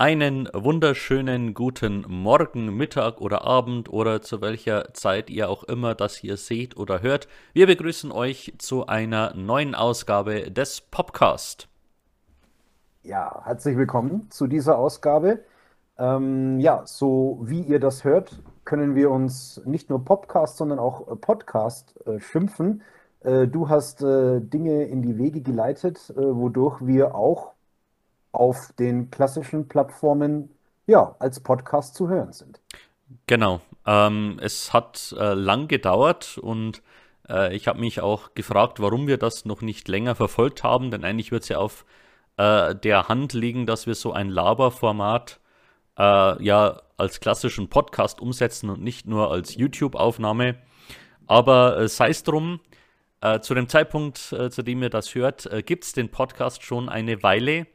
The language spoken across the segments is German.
Einen wunderschönen guten Morgen, Mittag oder Abend oder zu welcher Zeit ihr auch immer das hier seht oder hört. Wir begrüßen euch zu einer neuen Ausgabe des Podcast. Ja, herzlich willkommen zu dieser Ausgabe. Ähm, ja, so wie ihr das hört, können wir uns nicht nur Podcast, sondern auch Podcast äh, schimpfen. Äh, du hast äh, Dinge in die Wege geleitet, äh, wodurch wir auch auf den klassischen Plattformen ja, als Podcast zu hören sind. Genau. Ähm, es hat äh, lang gedauert und äh, ich habe mich auch gefragt, warum wir das noch nicht länger verfolgt haben, denn eigentlich wird es ja auf äh, der Hand liegen, dass wir so ein Laberformat äh, ja als klassischen Podcast umsetzen und nicht nur als YouTube-Aufnahme. Aber äh, sei es drum, äh, zu dem Zeitpunkt, zu dem ihr das hört, gibt es den Podcast schon eine Weile.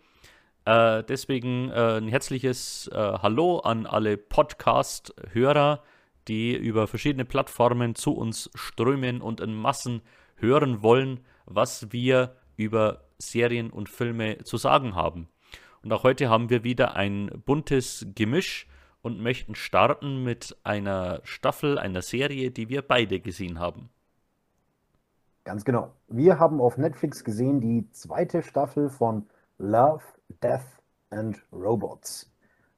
Äh, deswegen äh, ein herzliches äh, Hallo an alle Podcast-Hörer, die über verschiedene Plattformen zu uns strömen und in Massen hören wollen, was wir über Serien und Filme zu sagen haben. Und auch heute haben wir wieder ein buntes Gemisch und möchten starten mit einer Staffel, einer Serie, die wir beide gesehen haben. Ganz genau. Wir haben auf Netflix gesehen die zweite Staffel von Love, Death and Robots.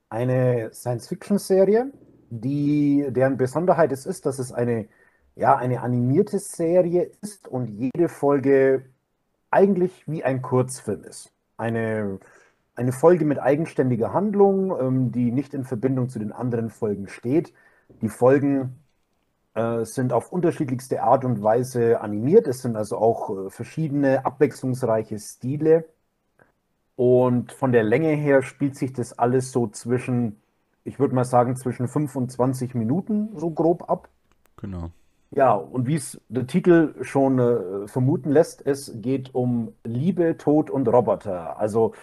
Eine Science-Fiction-Serie, die, deren Besonderheit es ist, dass es eine, ja, eine animierte Serie ist und jede Folge eigentlich wie ein Kurzfilm ist. Eine, eine Folge mit eigenständiger Handlung, ähm, die nicht in Verbindung zu den anderen Folgen steht. Die Folgen äh, sind auf unterschiedlichste Art und Weise animiert. Es sind also auch äh, verschiedene abwechslungsreiche Stile. Und von der Länge her spielt sich das alles so zwischen, ich würde mal sagen, zwischen 25 Minuten so grob ab. Genau. Ja, und wie es der Titel schon äh, vermuten lässt, es geht um Liebe, Tod und Roboter. Also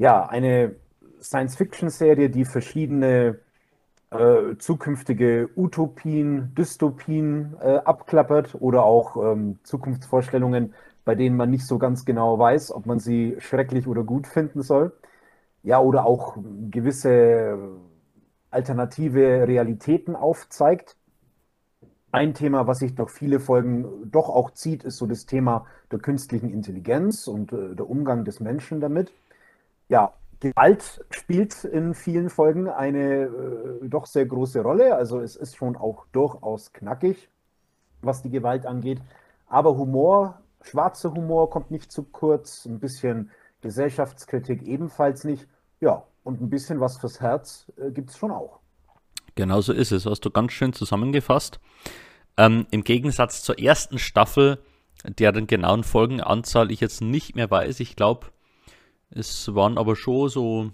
ja, eine Science-Fiction-Serie, die verschiedene äh, zukünftige Utopien, Dystopien äh, abklappert oder auch ähm, Zukunftsvorstellungen, bei denen man nicht so ganz genau weiß, ob man sie schrecklich oder gut finden soll. Ja, oder auch gewisse alternative Realitäten aufzeigt. Ein Thema, was sich durch viele Folgen doch auch zieht, ist so das Thema der künstlichen Intelligenz und äh, der Umgang des Menschen damit. Ja, Gewalt spielt in vielen Folgen eine äh, doch sehr große Rolle. Also es ist schon auch durchaus knackig, was die Gewalt angeht. Aber Humor schwarzer Humor kommt nicht zu kurz, ein bisschen Gesellschaftskritik ebenfalls nicht. Ja, und ein bisschen was fürs Herz äh, gibt es schon auch. Genau so ist es, hast du ganz schön zusammengefasst. Ähm, Im Gegensatz zur ersten Staffel, deren genauen Folgenanzahl ich jetzt nicht mehr weiß, ich glaube, es waren aber schon so.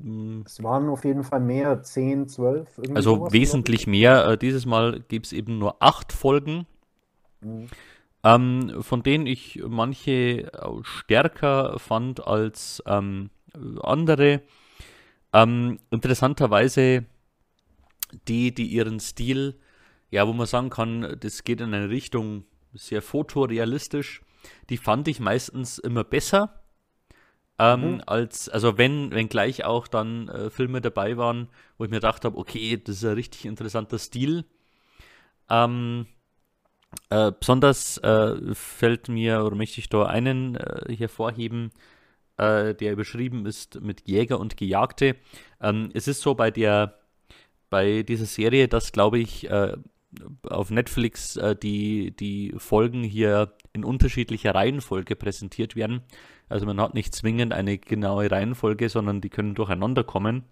Hm, es waren auf jeden Fall mehr, 10, 12. Also wesentlich mehr. Äh, dieses Mal gibt es eben nur acht Folgen. Mhm ähm, von denen ich manche stärker fand als ähm, andere. Ähm, interessanterweise die, die ihren Stil, ja, wo man sagen kann, das geht in eine Richtung sehr fotorealistisch, die fand ich meistens immer besser. Ähm, mhm. als, also wenn, wenn gleich auch dann äh, Filme dabei waren, wo ich mir gedacht habe, okay, das ist ein richtig interessanter Stil. Ähm, äh, besonders äh, fällt mir oder möchte ich da einen äh, hervorheben, äh, der beschrieben ist mit Jäger und Gejagte. Ähm, es ist so bei der bei dieser Serie, dass glaube ich äh, auf Netflix die, die Folgen hier in unterschiedlicher Reihenfolge präsentiert werden. Also man hat nicht zwingend eine genaue Reihenfolge, sondern die können durcheinander kommen.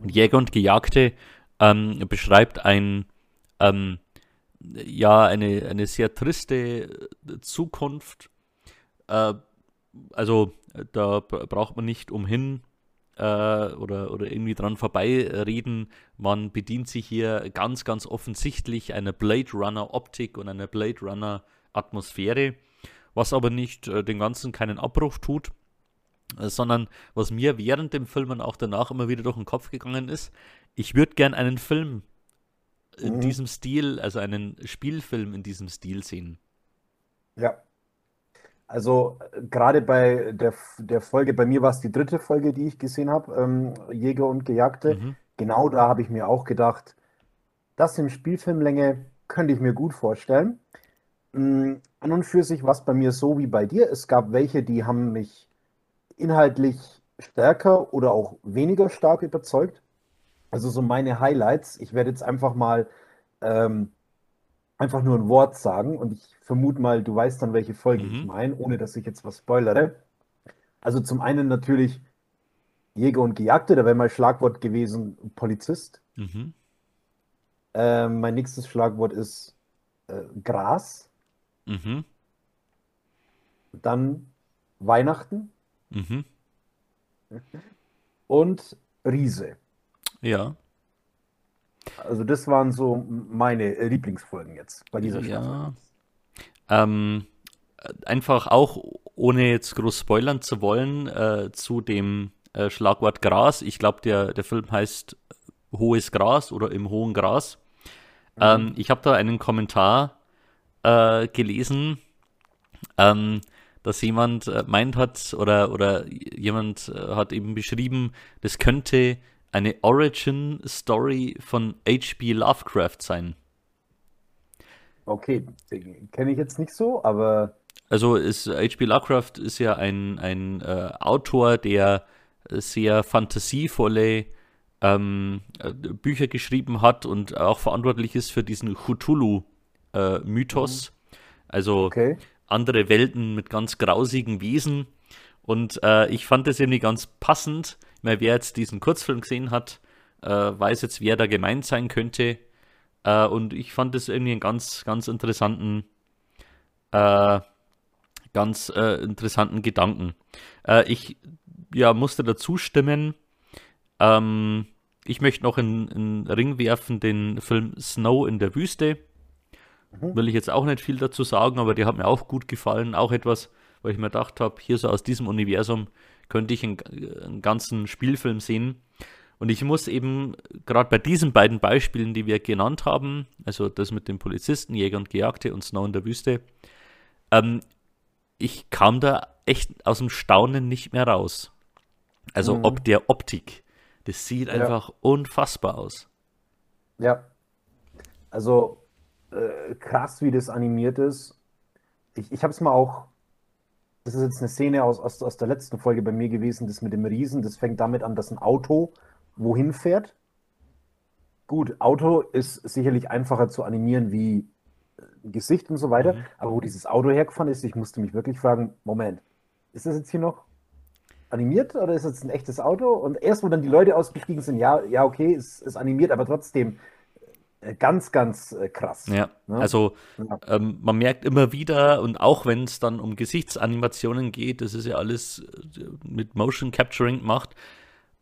Und Jäger und Gejagte ähm, beschreibt ein ähm, ja, eine, eine sehr triste Zukunft. Äh, also da braucht man nicht umhin äh, oder, oder irgendwie dran vorbeireden. Man bedient sich hier ganz, ganz offensichtlich einer Blade Runner Optik und einer Blade Runner Atmosphäre, was aber nicht äh, den Ganzen keinen Abbruch tut, äh, sondern was mir während dem Film und auch danach immer wieder durch den Kopf gegangen ist, ich würde gern einen Film in mhm. diesem Stil, also einen Spielfilm in diesem Stil sehen. Ja. Also gerade bei der, der Folge, bei mir war es die dritte Folge, die ich gesehen habe, ähm, Jäger und Gejagte. Mhm. Genau da habe ich mir auch gedacht, das in Spielfilmlänge könnte ich mir gut vorstellen. An und für sich war es bei mir so wie bei dir. Es gab welche, die haben mich inhaltlich stärker oder auch weniger stark überzeugt. Also so meine Highlights. Ich werde jetzt einfach mal ähm, einfach nur ein Wort sagen und ich vermute mal, du weißt dann, welche Folge mhm. ich meine, ohne dass ich jetzt was spoilere. Also zum einen natürlich Jäger und Gejagte, da wäre mein Schlagwort gewesen Polizist. Mhm. Äh, mein nächstes Schlagwort ist äh, Gras. Mhm. Dann Weihnachten. Mhm. Und Riese. Ja. Also das waren so meine Lieblingsfolgen jetzt bei dieser Staffel. Ja. Ähm, einfach auch, ohne jetzt groß spoilern zu wollen, äh, zu dem äh, Schlagwort Gras. Ich glaube, der, der Film heißt Hohes Gras oder Im hohen Gras. Mhm. Ähm, ich habe da einen Kommentar äh, gelesen, ähm, dass jemand äh, meint hat oder, oder jemand äh, hat eben beschrieben, das könnte eine Origin-Story von H.P. Lovecraft sein. Okay, kenne ich jetzt nicht so, aber. Also H.P. Lovecraft ist ja ein, ein äh, Autor, der sehr fantasievolle ähm, äh, Bücher geschrieben hat und auch verantwortlich ist für diesen Cthulhu-Mythos. Äh, also okay. andere Welten mit ganz grausigen Wesen. Und äh, ich fand das irgendwie ganz passend, weil wer jetzt diesen Kurzfilm gesehen hat, äh, weiß jetzt, wer da gemeint sein könnte. Äh, und ich fand das irgendwie einen ganz, ganz interessanten, äh, ganz äh, interessanten Gedanken. Ich ja, musste dazu stimmen. Ähm, ich möchte noch in, in Ring werfen den Film Snow in der Wüste. Mhm. Will ich jetzt auch nicht viel dazu sagen, aber der hat mir auch gut gefallen. Auch etwas, weil ich mir gedacht habe, hier so aus diesem Universum könnte ich einen, einen ganzen Spielfilm sehen. Und ich muss eben gerade bei diesen beiden Beispielen, die wir genannt haben, also das mit dem Polizisten, Jäger und Gejagte und Snow in der Wüste, ähm, ich kam da echt aus dem Staunen nicht mehr raus. Also mhm. ob der Optik. Das sieht ja. einfach unfassbar aus. Ja. Also äh, krass, wie das animiert ist. Ich, ich habe es mal auch das ist jetzt eine Szene aus, aus, aus der letzten Folge bei mir gewesen, das mit dem Riesen. Das fängt damit an, dass ein Auto wohin fährt. Gut, Auto ist sicherlich einfacher zu animieren wie ein Gesicht und so weiter. Mhm. Aber wo dieses Auto hergefahren ist, ich musste mich wirklich fragen: Moment, ist das jetzt hier noch animiert oder ist das ein echtes Auto? Und erst, wo dann die Leute ausgestiegen sind, ja, ja, okay, es ist animiert, aber trotzdem äh, ganz, ganz äh, krass. Ja, ne? also ja. Ähm, man merkt immer wieder, und auch wenn es dann um Gesichtsanimationen geht, das ist ja alles äh, mit Motion Capturing gemacht.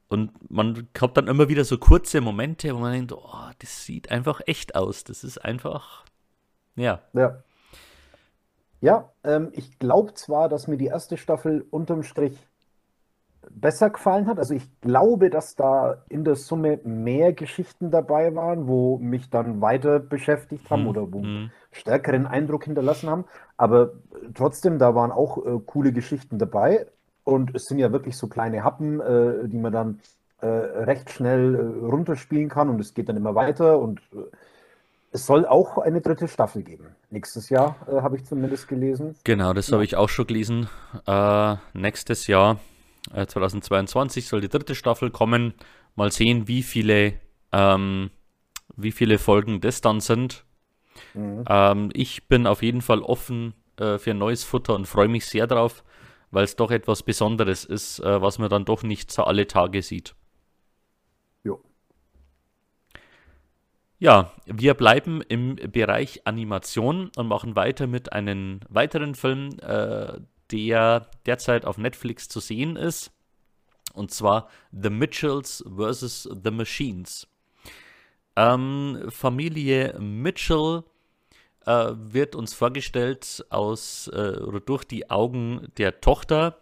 Und man hat dann immer wieder so kurze Momente, wo man denkt, oh, das sieht einfach echt aus. Das ist einfach, ja. Ja. Ja, ähm, ich glaube zwar, dass mir die erste Staffel unterm Strich besser gefallen hat. Also ich glaube, dass da in der Summe mehr Geschichten dabei waren, wo mich dann weiter beschäftigt haben mhm. oder wo mhm. stärkeren Eindruck hinterlassen haben. Aber trotzdem, da waren auch äh, coole Geschichten dabei. Und es sind ja wirklich so kleine Happen, äh, die man dann äh, recht schnell äh, runterspielen kann. Und es geht dann immer weiter. Und äh, es soll auch eine dritte Staffel geben. Nächstes Jahr äh, habe ich zumindest gelesen. Genau, das ja. habe ich auch schon gelesen. nächstes Jahr 2022 äh, soll die dritte Staffel kommen. Mal sehen, wie viele, ähm, wie viele Folgen das dann sind. Mhm. Ähm, ich bin auf jeden Fall offen äh, für neues Futter und freue mich sehr drauf, weil es doch etwas Besonderes ist, äh, was man dann doch nicht so alle Tage sieht. Jo. Ja, wir bleiben im Bereich Animation und machen weiter mit einem weiteren Film, äh, der derzeit auf Netflix zu sehen ist. Und zwar The Mitchells vs. The Machines. Ähm, Familie Mitchell äh, wird uns vorgestellt aus äh, oder durch die Augen der Tochter.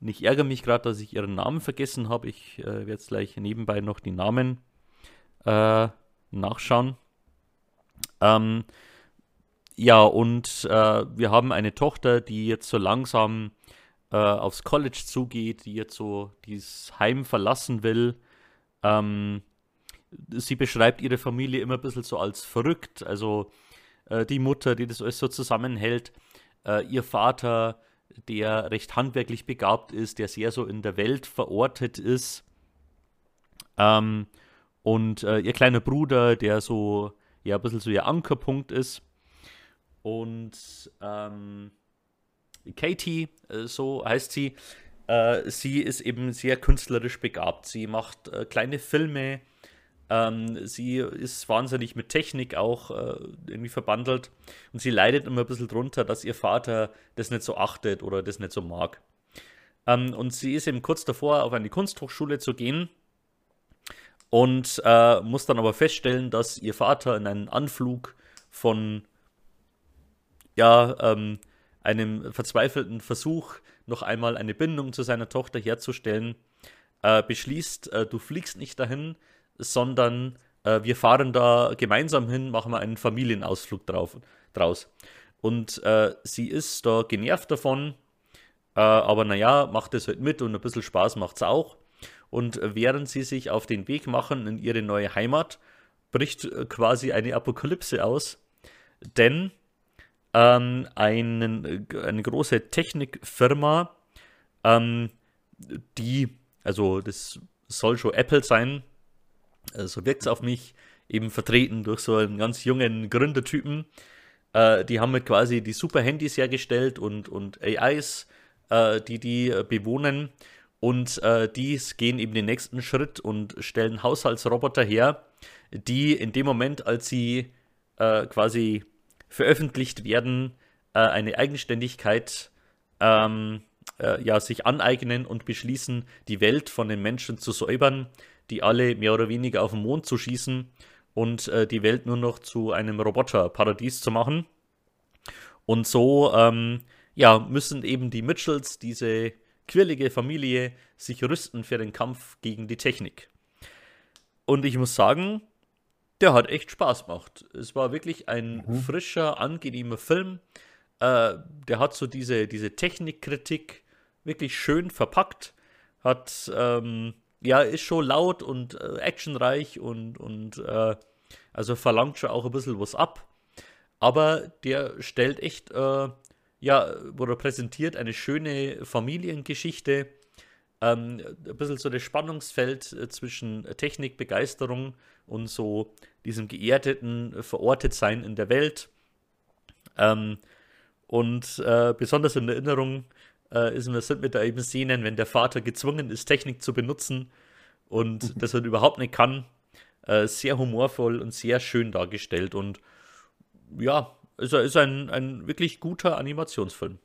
Und ich ärgere mich gerade, dass ich ihren Namen vergessen habe. Ich äh, werde jetzt gleich nebenbei noch die Namen äh, nachschauen. Ähm, ja, und äh, wir haben eine Tochter, die jetzt so langsam äh, aufs College zugeht, die jetzt so dieses Heim verlassen will. Ähm, sie beschreibt ihre Familie immer ein bisschen so als verrückt. Also äh, die Mutter, die das alles so zusammenhält, äh, ihr Vater, der recht handwerklich begabt ist, der sehr so in der Welt verortet ist. Ähm, und äh, ihr kleiner Bruder, der so, ja, ein bisschen so ihr Ankerpunkt ist. Und ähm, Katie, äh, so heißt sie, äh, sie ist eben sehr künstlerisch begabt. Sie macht äh, kleine Filme, ähm, sie ist wahnsinnig mit Technik auch äh, irgendwie verbandelt und sie leidet immer ein bisschen drunter, dass ihr Vater das nicht so achtet oder das nicht so mag. Ähm, und sie ist eben kurz davor, auf eine Kunsthochschule zu gehen und äh, muss dann aber feststellen, dass ihr Vater in einen Anflug von ja, ähm, einem verzweifelten Versuch, noch einmal eine Bindung zu seiner Tochter herzustellen, äh, beschließt, äh, du fliegst nicht dahin, sondern äh, wir fahren da gemeinsam hin, machen wir einen Familienausflug drauf, draus. Und äh, sie ist da genervt davon, äh, aber naja, macht es halt mit und ein bisschen Spaß macht es auch. Und während sie sich auf den Weg machen in ihre neue Heimat, bricht äh, quasi eine Apokalypse aus. Denn ähm, einen, eine große Technikfirma, ähm, die, also das soll schon Apple sein, äh, so wirkt es auf mich, eben vertreten durch so einen ganz jungen Gründertypen. Äh, die haben mit quasi die super Handys hergestellt und, und AIs, äh, die die äh, bewohnen. Und äh, die gehen eben den nächsten Schritt und stellen Haushaltsroboter her, die in dem Moment, als sie äh, quasi veröffentlicht werden, eine Eigenständigkeit ähm, ja, sich aneignen und beschließen, die Welt von den Menschen zu säubern die alle mehr oder weniger auf den Mond zu schießen und äh, die Welt nur noch zu einem Roboterparadies zu machen. Und so ähm, ja, müssen eben die Mitchells, diese quirlige Familie, sich rüsten für den Kampf gegen die Technik. Und ich muss sagen, der hat echt Spaß gemacht. Es war wirklich ein mhm. frischer, angenehmer Film. Äh, der hat so diese, diese Technikkritik wirklich schön verpackt. Hat ähm, ja, ist schon laut und äh, actionreich und, und äh, also verlangt schon auch ein bisschen was ab. Aber der stellt echt, äh, ja, oder präsentiert eine schöne Familiengeschichte. Ähm, ein bisschen so das Spannungsfeld äh, zwischen Technikbegeisterung und so diesem geerdeten Verortetsein in der Welt. Ähm, und äh, besonders in Erinnerung äh, ist, wir sind mit da eben Szenen, wenn der Vater gezwungen ist, Technik zu benutzen und mhm. das er überhaupt nicht kann. Äh, sehr humorvoll und sehr schön dargestellt und ja, ist, ist ein, ein wirklich guter Animationsfilm.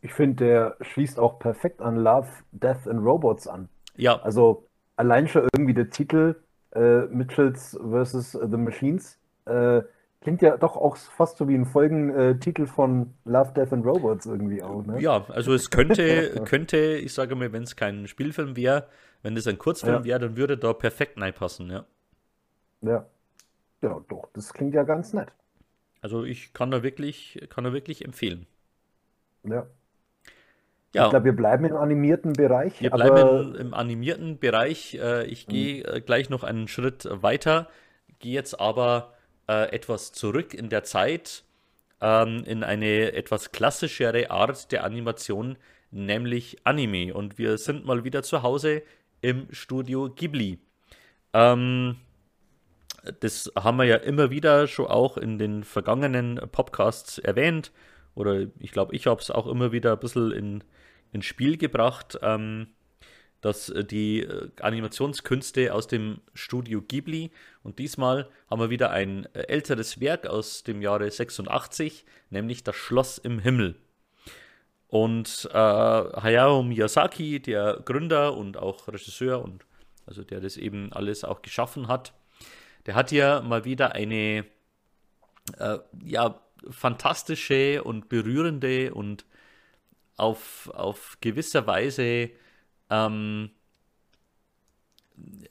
Ich finde, der schließt auch perfekt an Love, Death and Robots an. Ja. Also allein schon irgendwie der Titel äh, Mitchells vs. The Machines. Äh, Klingt ja doch auch fast so wie ein Folgentitel von Love, Death and Robots irgendwie auch, ne? Ja, also es könnte, könnte, ich sage mal, wenn es kein Spielfilm wäre, wenn es ein Kurzfilm ja. wäre, dann würde da perfekt reinpassen, ja. Ja. Ja, doch, das klingt ja ganz nett. Also ich kann da wirklich, kann da wirklich empfehlen. Ja. Ja. Ich glaube, wir bleiben im animierten Bereich. Wir bleiben im, im animierten Bereich. Äh, ich gehe mhm. gleich noch einen Schritt weiter, gehe jetzt aber äh, etwas zurück in der Zeit, ähm, in eine etwas klassischere Art der Animation, nämlich Anime. Und wir sind mal wieder zu Hause im Studio Ghibli. Ähm, das haben wir ja immer wieder schon auch in den vergangenen Podcasts erwähnt. Oder ich glaube, ich habe es auch immer wieder ein bisschen in, ins Spiel gebracht. Ähm, dass äh, die äh, Animationskünste aus dem Studio Ghibli und diesmal haben wir wieder ein äh, älteres Werk aus dem Jahre 86, nämlich Das Schloss im Himmel. Und äh, Hayao Miyazaki, der Gründer und auch Regisseur und also der das eben alles auch geschaffen hat, der hat hier mal wieder eine äh, ja fantastische und berührende und auf, auf gewisser Weise ähm,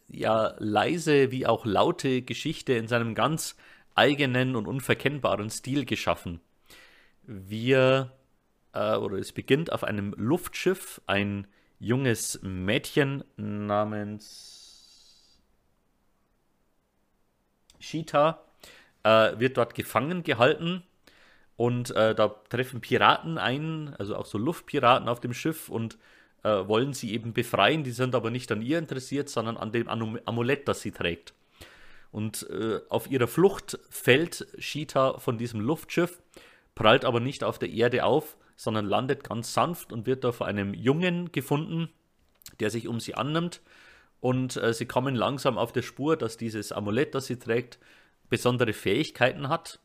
ja leise wie auch laute Geschichte in seinem ganz eigenen und unverkennbaren Stil geschaffen. Wir, äh, oder es beginnt auf einem Luftschiff, ein junges Mädchen namens Shita äh, wird dort gefangen gehalten und äh, da treffen Piraten ein, also auch so Luftpiraten auf dem Schiff und äh, wollen sie eben befreien. Die sind aber nicht an ihr interessiert, sondern an dem Amulett, das sie trägt. Und äh, auf ihrer Flucht fällt Shita von diesem Luftschiff, prallt aber nicht auf der Erde auf, sondern landet ganz sanft und wird da von einem Jungen gefunden, der sich um sie annimmt. Und äh, sie kommen langsam auf der Spur, dass dieses Amulett, das sie trägt, besondere Fähigkeiten hat.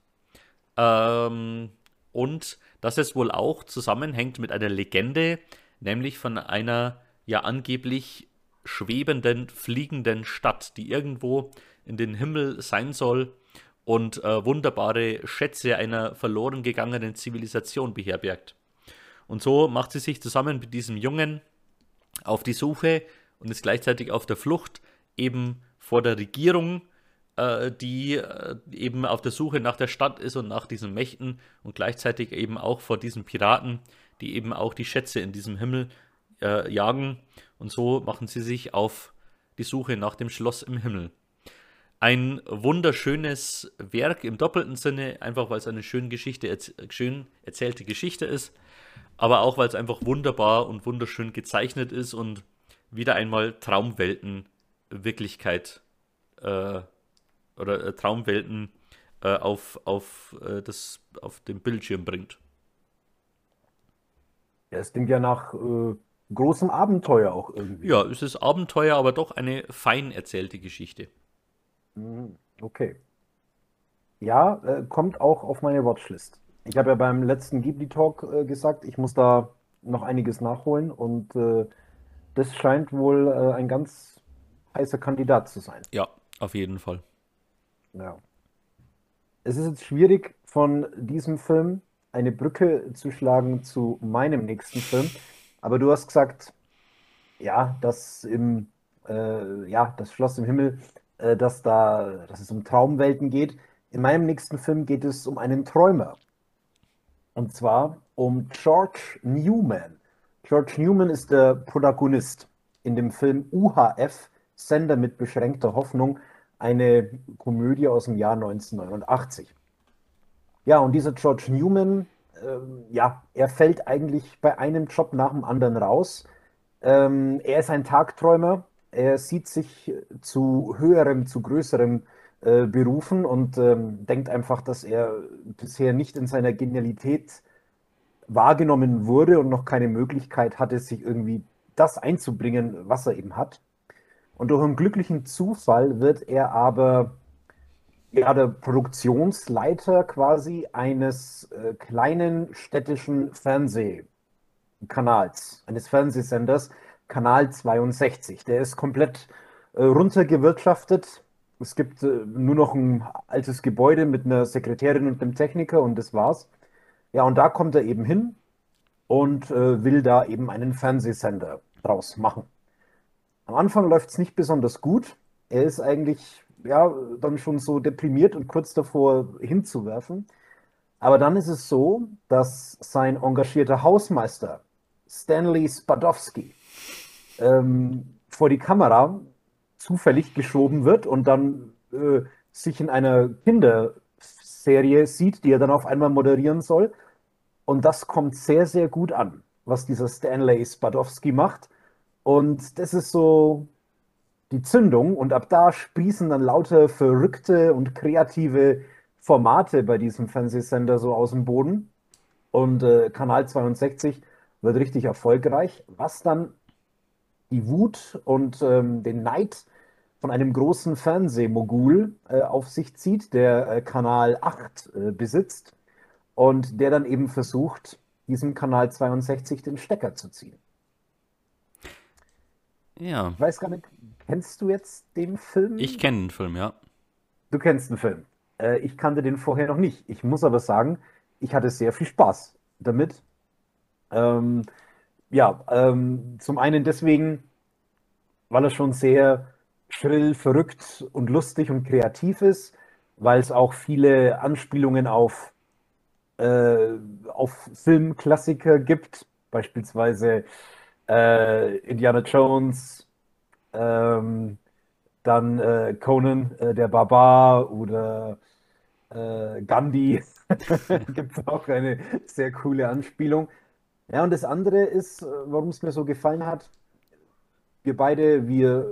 Ähm, und dass es wohl auch zusammenhängt mit einer Legende, nämlich von einer ja angeblich schwebenden, fliegenden Stadt, die irgendwo in den Himmel sein soll und äh, wunderbare Schätze einer verloren gegangenen Zivilisation beherbergt. Und so macht sie sich zusammen mit diesem Jungen auf die Suche und ist gleichzeitig auf der Flucht eben vor der Regierung, äh, die äh, eben auf der Suche nach der Stadt ist und nach diesen Mächten und gleichzeitig eben auch vor diesen Piraten, die eben auch die Schätze in diesem Himmel äh, jagen. Und so machen sie sich auf die Suche nach dem Schloss im Himmel. Ein wunderschönes Werk im doppelten Sinne, einfach weil es eine schön, Geschichte, schön erzählte Geschichte ist, aber auch weil es einfach wunderbar und wunderschön gezeichnet ist und wieder einmal Traumwelten Wirklichkeit äh, oder äh, Traumwelten äh, auf, auf, äh, das, auf den Bildschirm bringt. Ja, es klingt ja nach äh, großem Abenteuer auch irgendwie. Ja, es ist Abenteuer, aber doch eine fein erzählte Geschichte. Mhm, okay. Ja, äh, kommt auch auf meine Watchlist. Ich habe ja beim letzten Ghibli Talk äh, gesagt, ich muss da noch einiges nachholen und das scheint wohl ein ganz heißer Kandidat zu sein. Ja, auf jeden Fall. Ja. Es ist jetzt schwierig, von diesem Film eine Brücke zu schlagen zu meinem nächsten Film. Aber du hast gesagt, ja, dass im, äh, ja, das Schloss im Himmel, äh, dass da, dass es um Traumwelten geht. In meinem nächsten Film geht es um einen Träumer. Und zwar um George Newman. George Newman ist der Protagonist in dem Film UHF, Sender mit beschränkter Hoffnung, eine Komödie aus dem Jahr 1989. Ja, und dieser George Newman, ähm, ja, er fällt eigentlich bei einem Job nach dem anderen raus. Ähm, er ist ein Tagträumer, er sieht sich zu höherem, zu größerem äh, berufen und ähm, denkt einfach, dass er bisher nicht in seiner Genialität wahrgenommen wurde und noch keine Möglichkeit hatte, sich irgendwie das einzubringen, was er eben hat. Und durch einen glücklichen Zufall wird er aber ja, der Produktionsleiter quasi eines äh, kleinen städtischen Fernsehkanals, eines Fernsehsenders, Kanal 62. Der ist komplett äh, runtergewirtschaftet. Es gibt äh, nur noch ein altes Gebäude mit einer Sekretärin und einem Techniker und das war's. Ja, und da kommt er eben hin und äh, will da eben einen Fernsehsender draus machen. Am Anfang läuft es nicht besonders gut. Er ist eigentlich ja dann schon so deprimiert und kurz davor hinzuwerfen. Aber dann ist es so, dass sein engagierter Hausmeister Stanley Spadowski ähm, vor die Kamera zufällig geschoben wird und dann äh, sich in einer Kinderserie sieht, die er dann auf einmal moderieren soll. Und das kommt sehr, sehr gut an, was dieser Stanley Spadowski macht. Und das ist so die Zündung. Und ab da sprießen dann lauter verrückte und kreative Formate bei diesem Fernsehsender so aus dem Boden. Und äh, Kanal 62 wird richtig erfolgreich, was dann die Wut und ähm, den Neid von einem großen Fernsehmogul äh, auf sich zieht, der äh, Kanal 8 äh, besitzt und der dann eben versucht, diesem Kanal 62 den Stecker zu ziehen. Ja. Ich weiß gar nicht, kennst du jetzt den Film? Ich kenne den Film, ja. Du kennst den Film. Äh, ich kannte den vorher noch nicht. Ich muss aber sagen, ich hatte sehr viel Spaß damit. Ähm, ja, ähm, zum einen deswegen, weil er schon sehr schrill, verrückt und lustig und kreativ ist, weil es auch viele Anspielungen auf, äh, auf Filmklassiker gibt, beispielsweise äh, Indiana Jones, ähm, dann äh, Conan äh, der Barbar oder äh, Gandhi. Gibt es auch eine sehr coole Anspielung. Ja, und das andere ist, äh, warum es mir so gefallen hat, wir beide, wir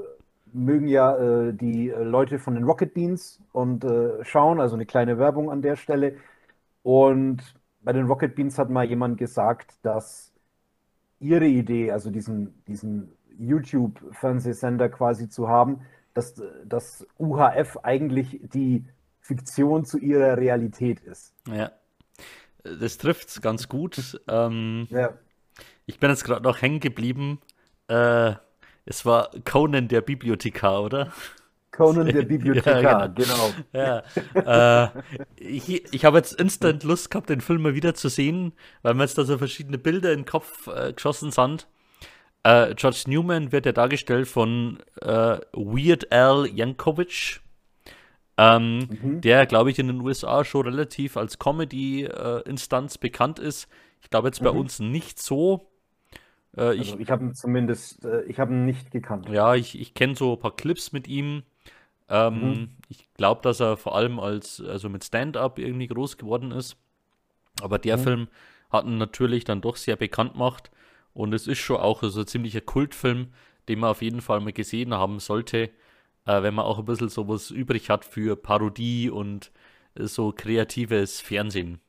mögen ja äh, die Leute von den Rocket Beans und äh, schauen, also eine kleine Werbung an der Stelle. Und bei den Rocket Beans hat mal jemand gesagt, dass ihre Idee, also diesen, diesen YouTube-Fernsehsender quasi zu haben, dass das UHF eigentlich die Fiktion zu ihrer Realität ist. Ja, das trifft es ganz gut. Ähm, ja. Ich bin jetzt gerade noch hängen geblieben. Äh, es war Conan der Bibliothekar, oder? Conan der Bibliothekar, ja, genau. genau. Ja. äh, ich ich habe jetzt instant Lust gehabt, den Film mal wieder zu sehen, weil mir jetzt da so verschiedene Bilder in den Kopf äh, geschossen sind. Äh, George Newman wird ja dargestellt von äh, Weird Al Yankovic, ähm, mhm. der, glaube ich, in den USA schon relativ als Comedy-Instanz bekannt ist. Ich glaube jetzt bei mhm. uns nicht so. Äh, ich also ich habe ihn zumindest, äh, ich habe ihn nicht gekannt. Ja, ich, ich kenne so ein paar Clips mit ihm. Ähm, mhm. Ich glaube, dass er vor allem als, also mit Stand-up irgendwie groß geworden ist. Aber der mhm. Film hat ihn natürlich dann doch sehr bekannt gemacht. Und es ist schon auch so ein ziemlicher Kultfilm, den man auf jeden Fall mal gesehen haben sollte, äh, wenn man auch ein bisschen sowas übrig hat für Parodie und so kreatives Fernsehen.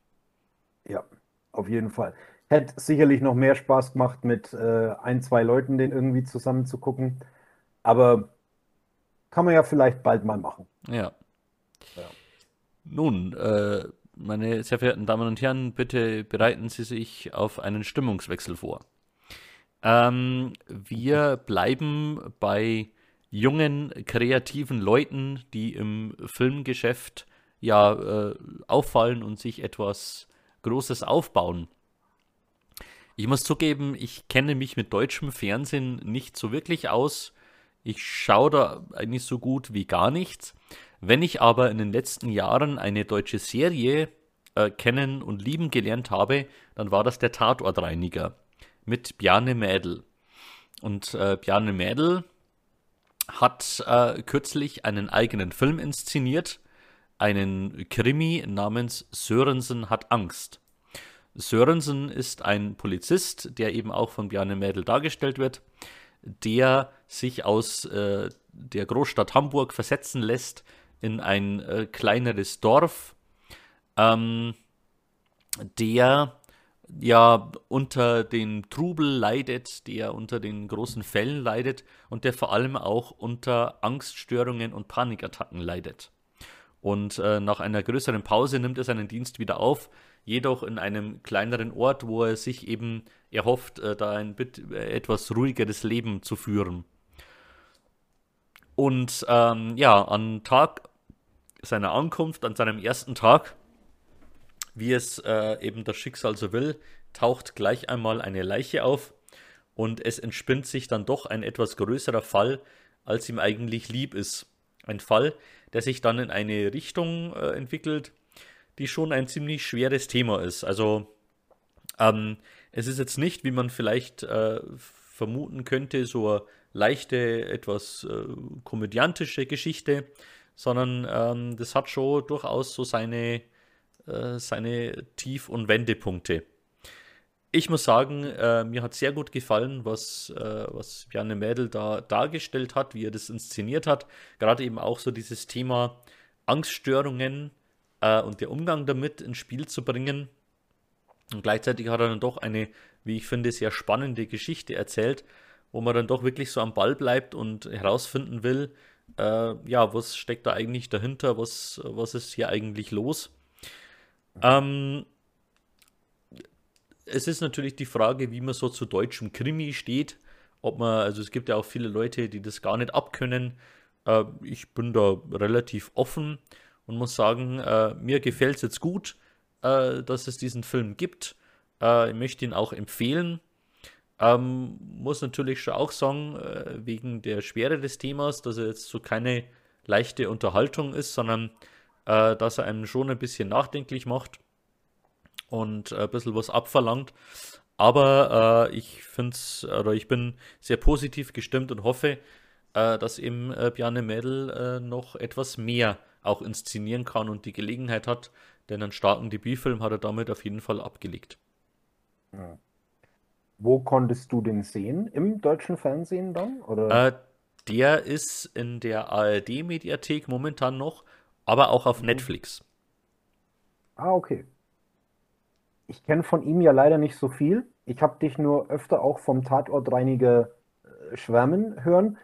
Ja, auf jeden Fall. Hätte sicherlich noch mehr Spaß gemacht, mit äh, ein, zwei Leuten den irgendwie zusammen zu gucken. Aber kann man ja vielleicht bald mal machen. Ja. ja. Nun, äh, meine sehr verehrten Damen und Herren, bitte bereiten Sie sich auf einen Stimmungswechsel vor. Ähm, wir bleiben bei jungen, kreativen Leuten, die im Filmgeschäft ja äh, auffallen und sich etwas Großes aufbauen. Ich muss zugeben, ich kenne mich mit deutschem Fernsehen nicht so wirklich aus. Ich schaue da eigentlich so gut wie gar nichts. Wenn ich aber in den letzten Jahren eine deutsche Serie äh, kennen und lieben gelernt habe, dann war das der Tatortreiniger mit Bjarne Mädel. Und äh, Bjarne Mädel hat äh, kürzlich einen eigenen Film inszeniert, einen Krimi namens Sörensen hat Angst. Sörensen ist ein Polizist, der eben auch von Bjarne Mädel dargestellt wird, der sich aus äh, der Großstadt Hamburg versetzen lässt in ein äh, kleineres Dorf, ähm, der ja unter den Trubel leidet, der unter den großen Fällen leidet und der vor allem auch unter Angststörungen und Panikattacken leidet. Und äh, nach einer größeren Pause nimmt er seinen Dienst wieder auf, jedoch in einem kleineren Ort, wo er sich eben erhofft, äh, da ein bit, äh, etwas ruhigeres Leben zu führen. Und ähm, ja, am Tag seiner Ankunft, an seinem ersten Tag, wie es äh, eben das Schicksal so will, taucht gleich einmal eine Leiche auf und es entspinnt sich dann doch ein etwas größerer Fall, als ihm eigentlich lieb ist. Ein Fall, der sich dann in eine Richtung äh, entwickelt, die schon ein ziemlich schweres Thema ist. Also ähm, es ist jetzt nicht, wie man vielleicht äh, vermuten könnte, so eine leichte, etwas äh, komödiantische Geschichte, sondern ähm, das hat schon durchaus so seine äh, seine Tief- und Wendepunkte. Ich muss sagen, äh, mir hat sehr gut gefallen, was, äh, was Bjarne Mädel da dargestellt hat, wie er das inszeniert hat. Gerade eben auch so dieses Thema Angststörungen äh, und der Umgang damit ins Spiel zu bringen. Und gleichzeitig hat er dann doch eine, wie ich finde, sehr spannende Geschichte erzählt, wo man dann doch wirklich so am Ball bleibt und herausfinden will, äh, ja, was steckt da eigentlich dahinter, was, was ist hier eigentlich los. Ähm, es ist natürlich die Frage, wie man so zu deutschem Krimi steht. Ob man, also es gibt ja auch viele Leute, die das gar nicht abkönnen. Äh, ich bin da relativ offen und muss sagen, äh, mir gefällt es jetzt gut, äh, dass es diesen Film gibt. Äh, ich möchte ihn auch empfehlen. Ähm, muss natürlich schon auch sagen, äh, wegen der Schwere des Themas, dass er jetzt so keine leichte Unterhaltung ist, sondern äh, dass er einen schon ein bisschen nachdenklich macht und ein bisschen was abverlangt. Aber äh, ich finde es, oder ich bin sehr positiv gestimmt und hoffe, äh, dass eben äh, Bjarne Mädel noch etwas mehr auch inszenieren kann und die Gelegenheit hat, denn einen starken Debütfilm hat er damit auf jeden Fall abgelegt. Ja. Wo konntest du den sehen? Im deutschen Fernsehen dann? Oder? Äh, der ist in der ARD-Mediathek momentan noch, aber auch auf mhm. Netflix. Ah, okay. Ich kenne von ihm ja leider nicht so viel. Ich habe dich nur öfter auch vom Tatortreiniger äh, schwärmen hören.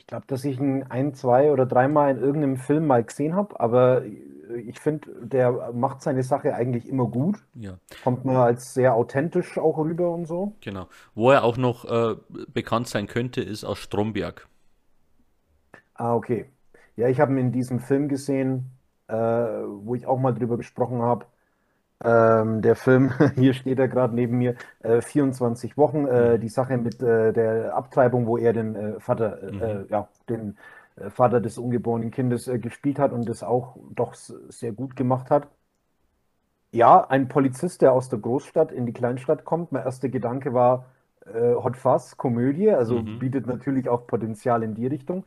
Ich glaube, dass ich ihn ein, zwei oder dreimal in irgendeinem Film mal gesehen habe, aber ich finde, der macht seine Sache eigentlich immer gut. Ja. Kommt mir als sehr authentisch auch rüber und so. Genau. Wo er auch noch äh, bekannt sein könnte, ist aus Stromberg. Ah, okay. Ja, ich habe ihn in diesem Film gesehen, äh, wo ich auch mal drüber gesprochen habe. Ähm, der Film, hier steht er gerade neben mir, äh, 24 Wochen, äh, mhm. die Sache mit äh, der Abtreibung, wo er den äh, Vater, äh, mhm. ja, den Vater des ungeborenen Kindes gespielt hat und das auch doch sehr gut gemacht hat. Ja, ein Polizist, der aus der Großstadt in die Kleinstadt kommt. Mein erster Gedanke war Hot Fuzz, Komödie, also mhm. bietet natürlich auch Potenzial in die Richtung.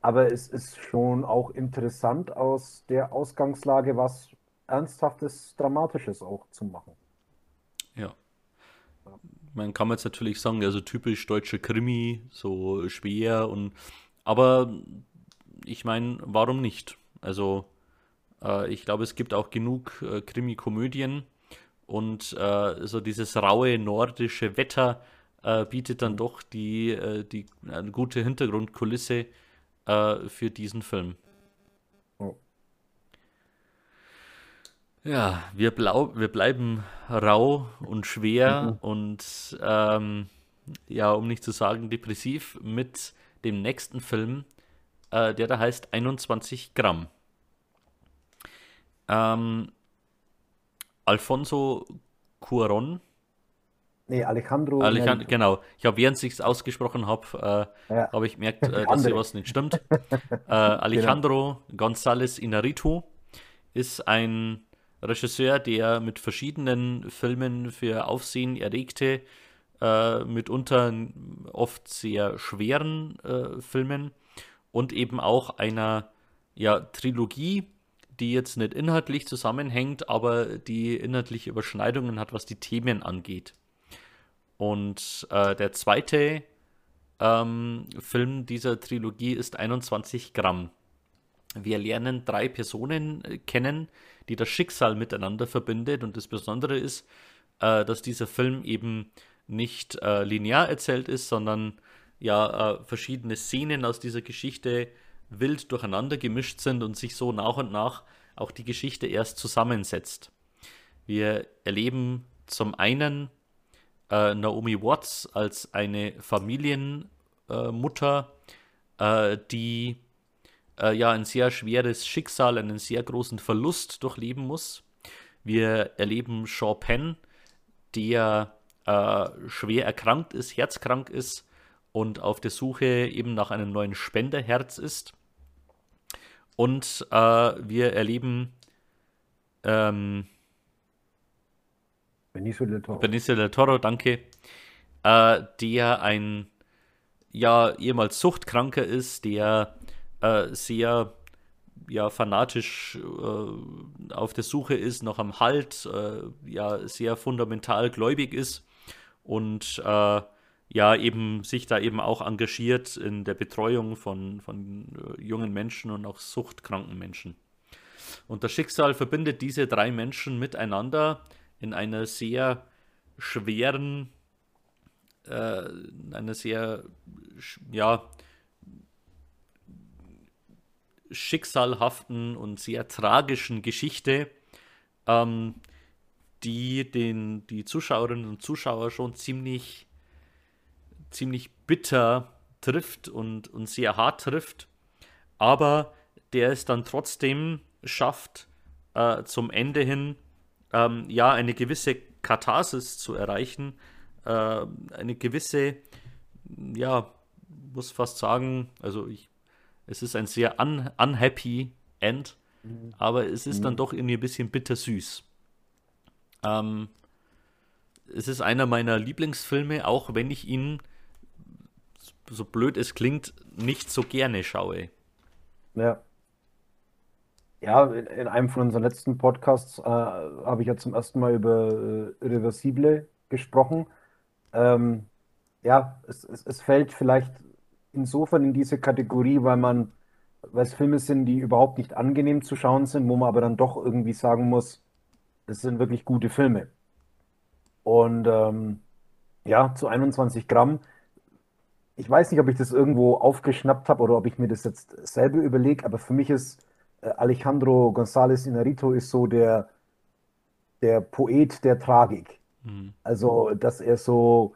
Aber es ist schon auch interessant aus der Ausgangslage was Ernsthaftes, Dramatisches auch zu machen. Ja. Man kann jetzt natürlich sagen, also typisch deutsche Krimi, so schwer und aber ich meine, warum nicht? Also äh, ich glaube, es gibt auch genug äh, Krimi-Komödien und äh, so dieses raue nordische Wetter äh, bietet dann doch die, äh, die eine gute Hintergrundkulisse äh, für diesen Film. Ja, wir, blau, wir bleiben rau und schwer mhm. und ähm, ja, um nicht zu sagen depressiv mit dem nächsten Film, äh, der da heißt 21 Gramm. Ähm, Alfonso Cuaron. Nee, Alejandro. Alejandro genau. Ich habe, während ich es ausgesprochen habe, äh, ja. habe ich gemerkt, äh, dass hier was nicht stimmt. Äh, Alejandro genau. González Inarritu ist ein Regisseur, der mit verschiedenen Filmen für Aufsehen erregte, äh, mitunter oft sehr schweren äh, Filmen und eben auch einer ja, Trilogie, die jetzt nicht inhaltlich zusammenhängt, aber die inhaltliche Überschneidungen hat, was die Themen angeht. Und äh, der zweite ähm, Film dieser Trilogie ist 21 Gramm. Wir lernen drei Personen äh, kennen, die das Schicksal miteinander verbindet. Und das Besondere ist, äh, dass dieser Film eben nicht äh, linear erzählt ist, sondern ja äh, verschiedene Szenen aus dieser Geschichte wild durcheinander gemischt sind und sich so nach und nach auch die Geschichte erst zusammensetzt. Wir erleben zum einen äh, Naomi Watts als eine Familienmutter, äh, die äh, ja ein sehr schweres Schicksal, einen sehr großen Verlust durchleben muss. Wir erleben Sean Penn, der äh, schwer erkrankt ist, herzkrank ist und auf der Suche eben nach einem neuen Spenderherz ist. Und äh, wir erleben ähm, Benicio del Toro. Benicio del Toro, danke. Äh, der ein ja ehemals Suchtkranker ist, der äh, sehr ja, fanatisch äh, auf der Suche ist, noch am Halt, äh, ja, sehr fundamental gläubig ist und äh, ja, eben sich da eben auch engagiert in der Betreuung von, von äh, jungen Menschen und auch suchtkranken Menschen. Und das Schicksal verbindet diese drei Menschen miteinander in einer sehr schweren, äh, einer sehr, ja, schicksalhaften und sehr tragischen Geschichte, ähm, die den, die Zuschauerinnen und Zuschauer schon ziemlich, ziemlich bitter trifft und, und sehr hart trifft, aber der es dann trotzdem schafft, äh, zum Ende hin ähm, ja eine gewisse Katharsis zu erreichen, äh, eine gewisse, ja, muss fast sagen, also ich, es ist ein sehr un unhappy End, mhm. aber es ist mhm. dann doch irgendwie ein bisschen bittersüß. Ähm, es ist einer meiner Lieblingsfilme, auch wenn ich ihn, so blöd es klingt, nicht so gerne schaue. Ja. Ja, in einem von unseren letzten Podcasts äh, habe ich ja zum ersten Mal über äh, Irreversible gesprochen. Ähm, ja, es, es, es fällt vielleicht insofern in diese Kategorie, weil man, weil es Filme sind, die überhaupt nicht angenehm zu schauen sind, wo man aber dann doch irgendwie sagen muss, das sind wirklich gute Filme. Und ähm, ja, zu 21 Gramm. Ich weiß nicht, ob ich das irgendwo aufgeschnappt habe oder ob ich mir das jetzt selber überlege, aber für mich ist äh, Alejandro González Inarito ist so der, der Poet der Tragik. Mhm. Also, dass er so,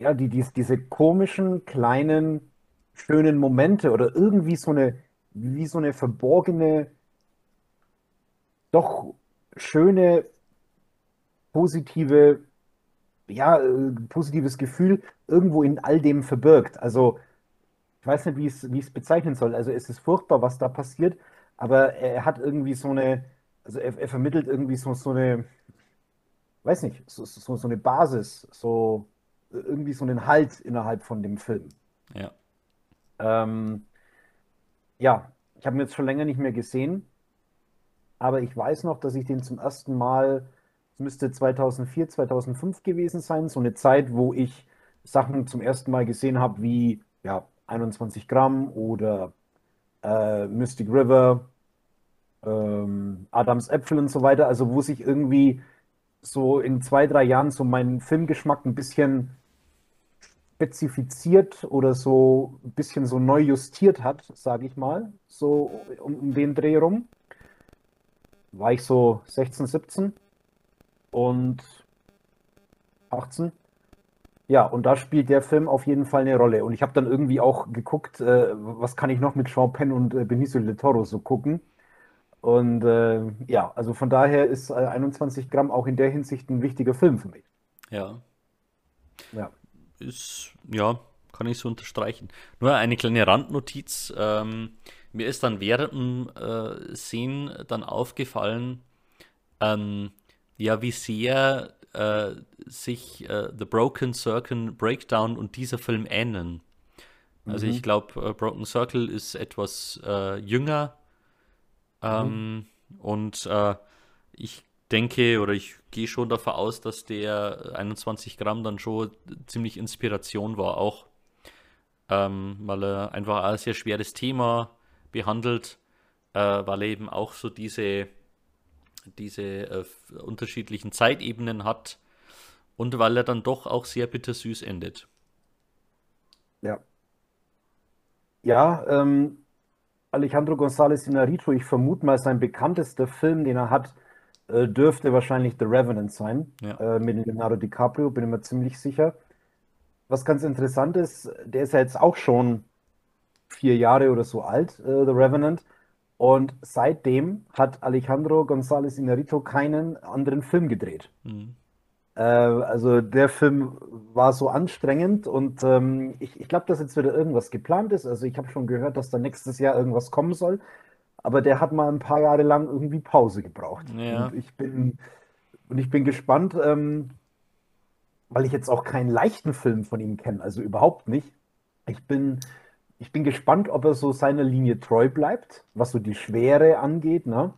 ja, die, die, diese komischen, kleinen, schönen Momente oder irgendwie so eine, wie so eine verborgene, doch schöne, positive, ja, äh, positives Gefühl irgendwo in all dem verbirgt. Also, ich weiß nicht, wie ich es, bezeichnen soll. Also es ist furchtbar, was da passiert, aber er hat irgendwie so eine, also er, er vermittelt irgendwie so, so eine, weiß nicht, so, so, so eine Basis, so irgendwie so einen Halt innerhalb von dem Film. Ja. Ähm, ja, ich habe ihn jetzt schon länger nicht mehr gesehen, aber ich weiß noch, dass ich den zum ersten Mal, es müsste 2004, 2005 gewesen sein, so eine Zeit, wo ich Sachen zum ersten Mal gesehen habe, wie ja, 21 Gramm oder äh, Mystic River, ähm, Adams Äpfel und so weiter. Also wo sich irgendwie so in zwei, drei Jahren so mein Filmgeschmack ein bisschen spezifiziert oder so ein bisschen so neu justiert hat, sage ich mal, so um, um den Dreh rum. War ich so 16, 17 und 18. Ja, und da spielt der Film auf jeden Fall eine Rolle. Und ich habe dann irgendwie auch geguckt, äh, was kann ich noch mit Sean Penn und äh, Benicio del Toro so gucken. Und äh, ja, also von daher ist 21 äh, Gramm auch in der Hinsicht ein wichtiger Film für mich. Ja. Ja. Ist, ja, kann ich so unterstreichen. Nur eine kleine Randnotiz. Ähm, mir ist dann während dem äh, Sehen dann aufgefallen, ähm, ja, wie sehr äh, sich äh, The Broken Circle Breakdown und dieser Film ähneln. Also mhm. ich glaube, äh, Broken Circle ist etwas äh, jünger ähm, mhm. und äh, ich denke oder ich gehe schon davon aus, dass der 21 Gramm dann schon ziemlich Inspiration war auch, ähm, weil er einfach ein sehr schweres Thema behandelt, äh, weil er eben auch so diese diese äh, unterschiedlichen Zeitebenen hat und weil er dann doch auch sehr bittersüß endet. Ja. Ja, ähm, Alejandro González Inarritu, ich vermute mal, sein bekanntester Film, den er hat, äh, dürfte wahrscheinlich The Revenant sein, ja. äh, mit Leonardo DiCaprio, bin ich mir ziemlich sicher. Was ganz interessant ist, der ist ja jetzt auch schon vier Jahre oder so alt, äh, The Revenant. Und seitdem hat Alejandro González Inarritu keinen anderen Film gedreht. Mhm. Äh, also der Film war so anstrengend und ähm, ich, ich glaube, dass jetzt wieder irgendwas geplant ist. Also ich habe schon gehört, dass da nächstes Jahr irgendwas kommen soll. Aber der hat mal ein paar Jahre lang irgendwie Pause gebraucht. Ja. Und ich bin, und ich bin gespannt, ähm, weil ich jetzt auch keinen leichten Film von ihm kenne, also überhaupt nicht. Ich bin ich bin gespannt, ob er so seiner Linie treu bleibt, was so die Schwere angeht, ne?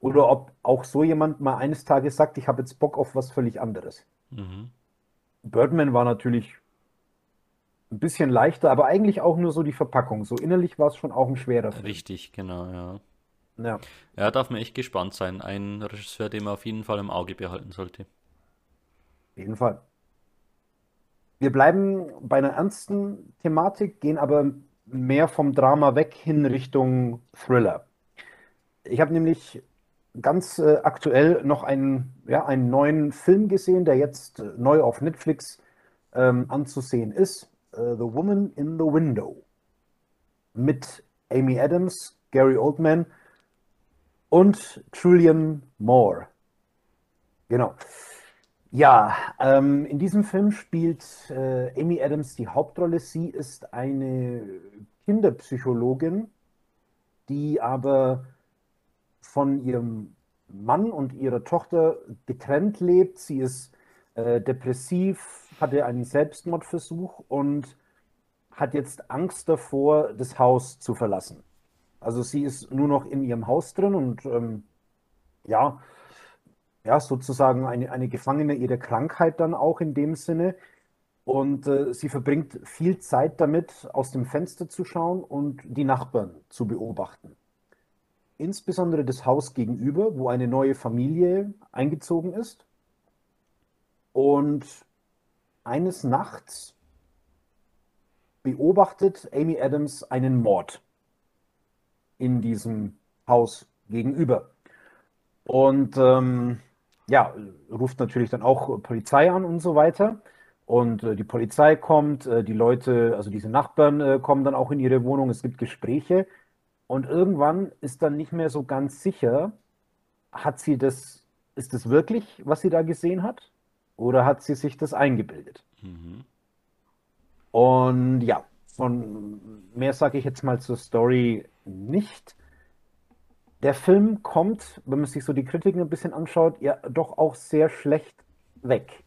Oder ob auch so jemand mal eines Tages sagt, ich habe jetzt Bock auf was völlig anderes. Mhm. Birdman war natürlich ein bisschen leichter, aber eigentlich auch nur so die Verpackung. So innerlich war es schon auch ein schwerer Film. Richtig, genau, ja. Ja. Ja, darf man echt gespannt sein. Ein Regisseur, den man auf jeden Fall im Auge behalten sollte. Auf jeden Fall. Wir bleiben bei einer ernsten Thematik, gehen aber mehr vom Drama weg hin Richtung Thriller. Ich habe nämlich ganz äh, aktuell noch einen, ja, einen neuen Film gesehen, der jetzt äh, neu auf Netflix ähm, anzusehen ist. Uh, the Woman in the Window. Mit Amy Adams, Gary Oldman und Julian Moore. Genau. Ja, ähm, in diesem Film spielt äh, Amy Adams die Hauptrolle. Sie ist eine Kinderpsychologin, die aber von ihrem Mann und ihrer Tochter getrennt lebt. Sie ist äh, depressiv, hatte einen Selbstmordversuch und hat jetzt Angst davor, das Haus zu verlassen. Also sie ist nur noch in ihrem Haus drin und ähm, ja, ja, sozusagen eine, eine Gefangene ihrer Krankheit dann auch in dem Sinne. Und äh, sie verbringt viel Zeit damit, aus dem Fenster zu schauen und die Nachbarn zu beobachten. Insbesondere das Haus gegenüber, wo eine neue Familie eingezogen ist. Und eines Nachts beobachtet Amy Adams einen Mord in diesem Haus gegenüber. Und ähm, ja, ruft natürlich dann auch Polizei an und so weiter. Und äh, die Polizei kommt, äh, die Leute, also diese Nachbarn äh, kommen dann auch in ihre Wohnung, es gibt Gespräche. Und irgendwann ist dann nicht mehr so ganz sicher, hat sie das, ist das wirklich, was sie da gesehen hat? Oder hat sie sich das eingebildet? Mhm. Und ja, von mehr sage ich jetzt mal zur Story nicht. Der Film kommt, wenn man sich so die Kritiken ein bisschen anschaut, ja doch auch sehr schlecht weg.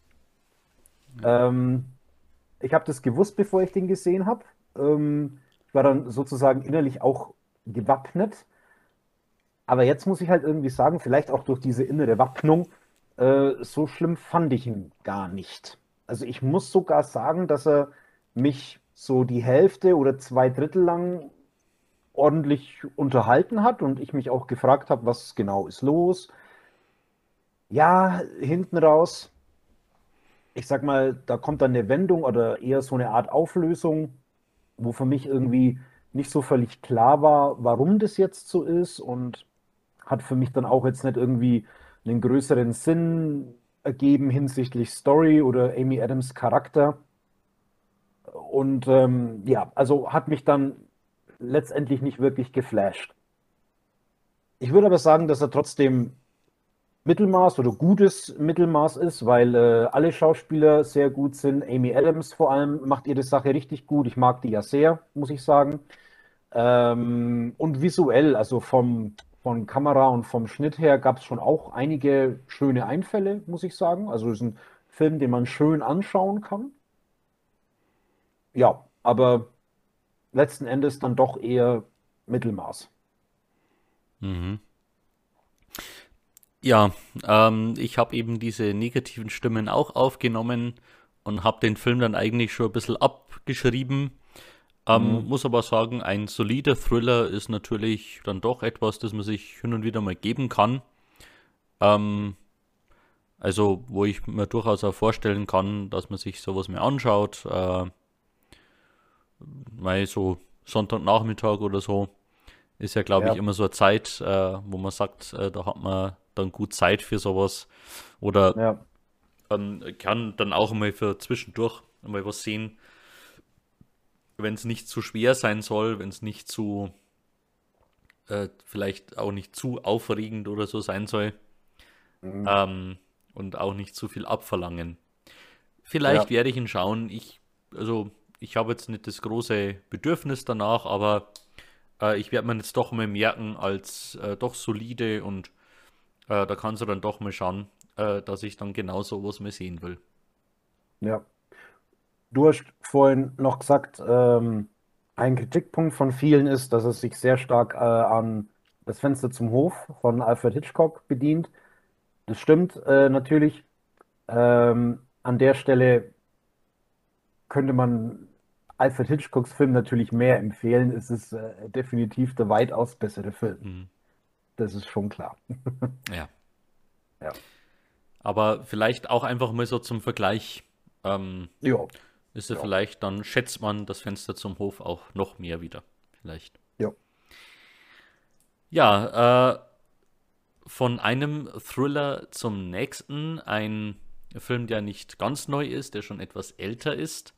Ja. Ähm, ich habe das gewusst, bevor ich den gesehen habe. Ähm, ich war dann sozusagen innerlich auch gewappnet. Aber jetzt muss ich halt irgendwie sagen, vielleicht auch durch diese innere Wappnung, äh, so schlimm fand ich ihn gar nicht. Also ich muss sogar sagen, dass er mich so die Hälfte oder zwei Drittel lang ordentlich unterhalten hat und ich mich auch gefragt habe, was genau ist los. Ja, hinten raus, ich sag mal, da kommt dann eine Wendung oder eher so eine Art Auflösung, wo für mich irgendwie nicht so völlig klar war, warum das jetzt so ist und hat für mich dann auch jetzt nicht irgendwie einen größeren Sinn ergeben hinsichtlich Story oder Amy Adams Charakter. Und ähm, ja, also hat mich dann letztendlich nicht wirklich geflasht. Ich würde aber sagen, dass er trotzdem Mittelmaß oder gutes Mittelmaß ist, weil äh, alle Schauspieler sehr gut sind. Amy Adams vor allem macht ihre Sache richtig gut. Ich mag die ja sehr, muss ich sagen. Ähm, und visuell, also vom, von Kamera und vom Schnitt her, gab es schon auch einige schöne Einfälle, muss ich sagen. Also es ist ein Film, den man schön anschauen kann. Ja, aber letzten Endes dann doch eher Mittelmaß. Mhm. Ja, ähm, ich habe eben diese negativen Stimmen auch aufgenommen und habe den Film dann eigentlich schon ein bisschen abgeschrieben. Ähm, mhm. Muss aber sagen, ein solider Thriller ist natürlich dann doch etwas, das man sich hin und wieder mal geben kann. Ähm, also, wo ich mir durchaus auch vorstellen kann, dass man sich sowas mehr anschaut. Äh, weil so Sonntagnachmittag oder so ist ja, glaube ja. ich, immer so eine Zeit, äh, wo man sagt, äh, da hat man dann gut Zeit für sowas. Oder ja. ähm, kann dann auch mal für zwischendurch mal was sehen, wenn es nicht zu schwer sein soll, wenn es nicht zu, äh, vielleicht auch nicht zu aufregend oder so sein soll. Mhm. Ähm, und auch nicht zu viel abverlangen. Vielleicht ja. werde ich ihn schauen. Ich, also ich habe jetzt nicht das große Bedürfnis danach, aber äh, ich werde mir jetzt doch mal merken, als äh, doch solide und äh, da kannst du dann doch mal schauen, äh, dass ich dann genau sowas mehr sehen will. Ja. Du hast vorhin noch gesagt, ähm, ein Kritikpunkt von vielen ist, dass es sich sehr stark äh, an das Fenster zum Hof von Alfred Hitchcock bedient. Das stimmt äh, natürlich. Ähm, an der Stelle könnte man Alfred Hitchcocks Film natürlich mehr empfehlen. Es ist äh, definitiv der weitaus bessere Film. Mhm. Das ist schon klar. ja. Ja. Aber vielleicht auch einfach mal so zum Vergleich. Ähm, ja. Ist er ja. vielleicht, dann schätzt man das Fenster zum Hof auch noch mehr wieder. Vielleicht. Ja. Ja, äh, von einem Thriller zum nächsten. Ein Film, der nicht ganz neu ist, der schon etwas älter ist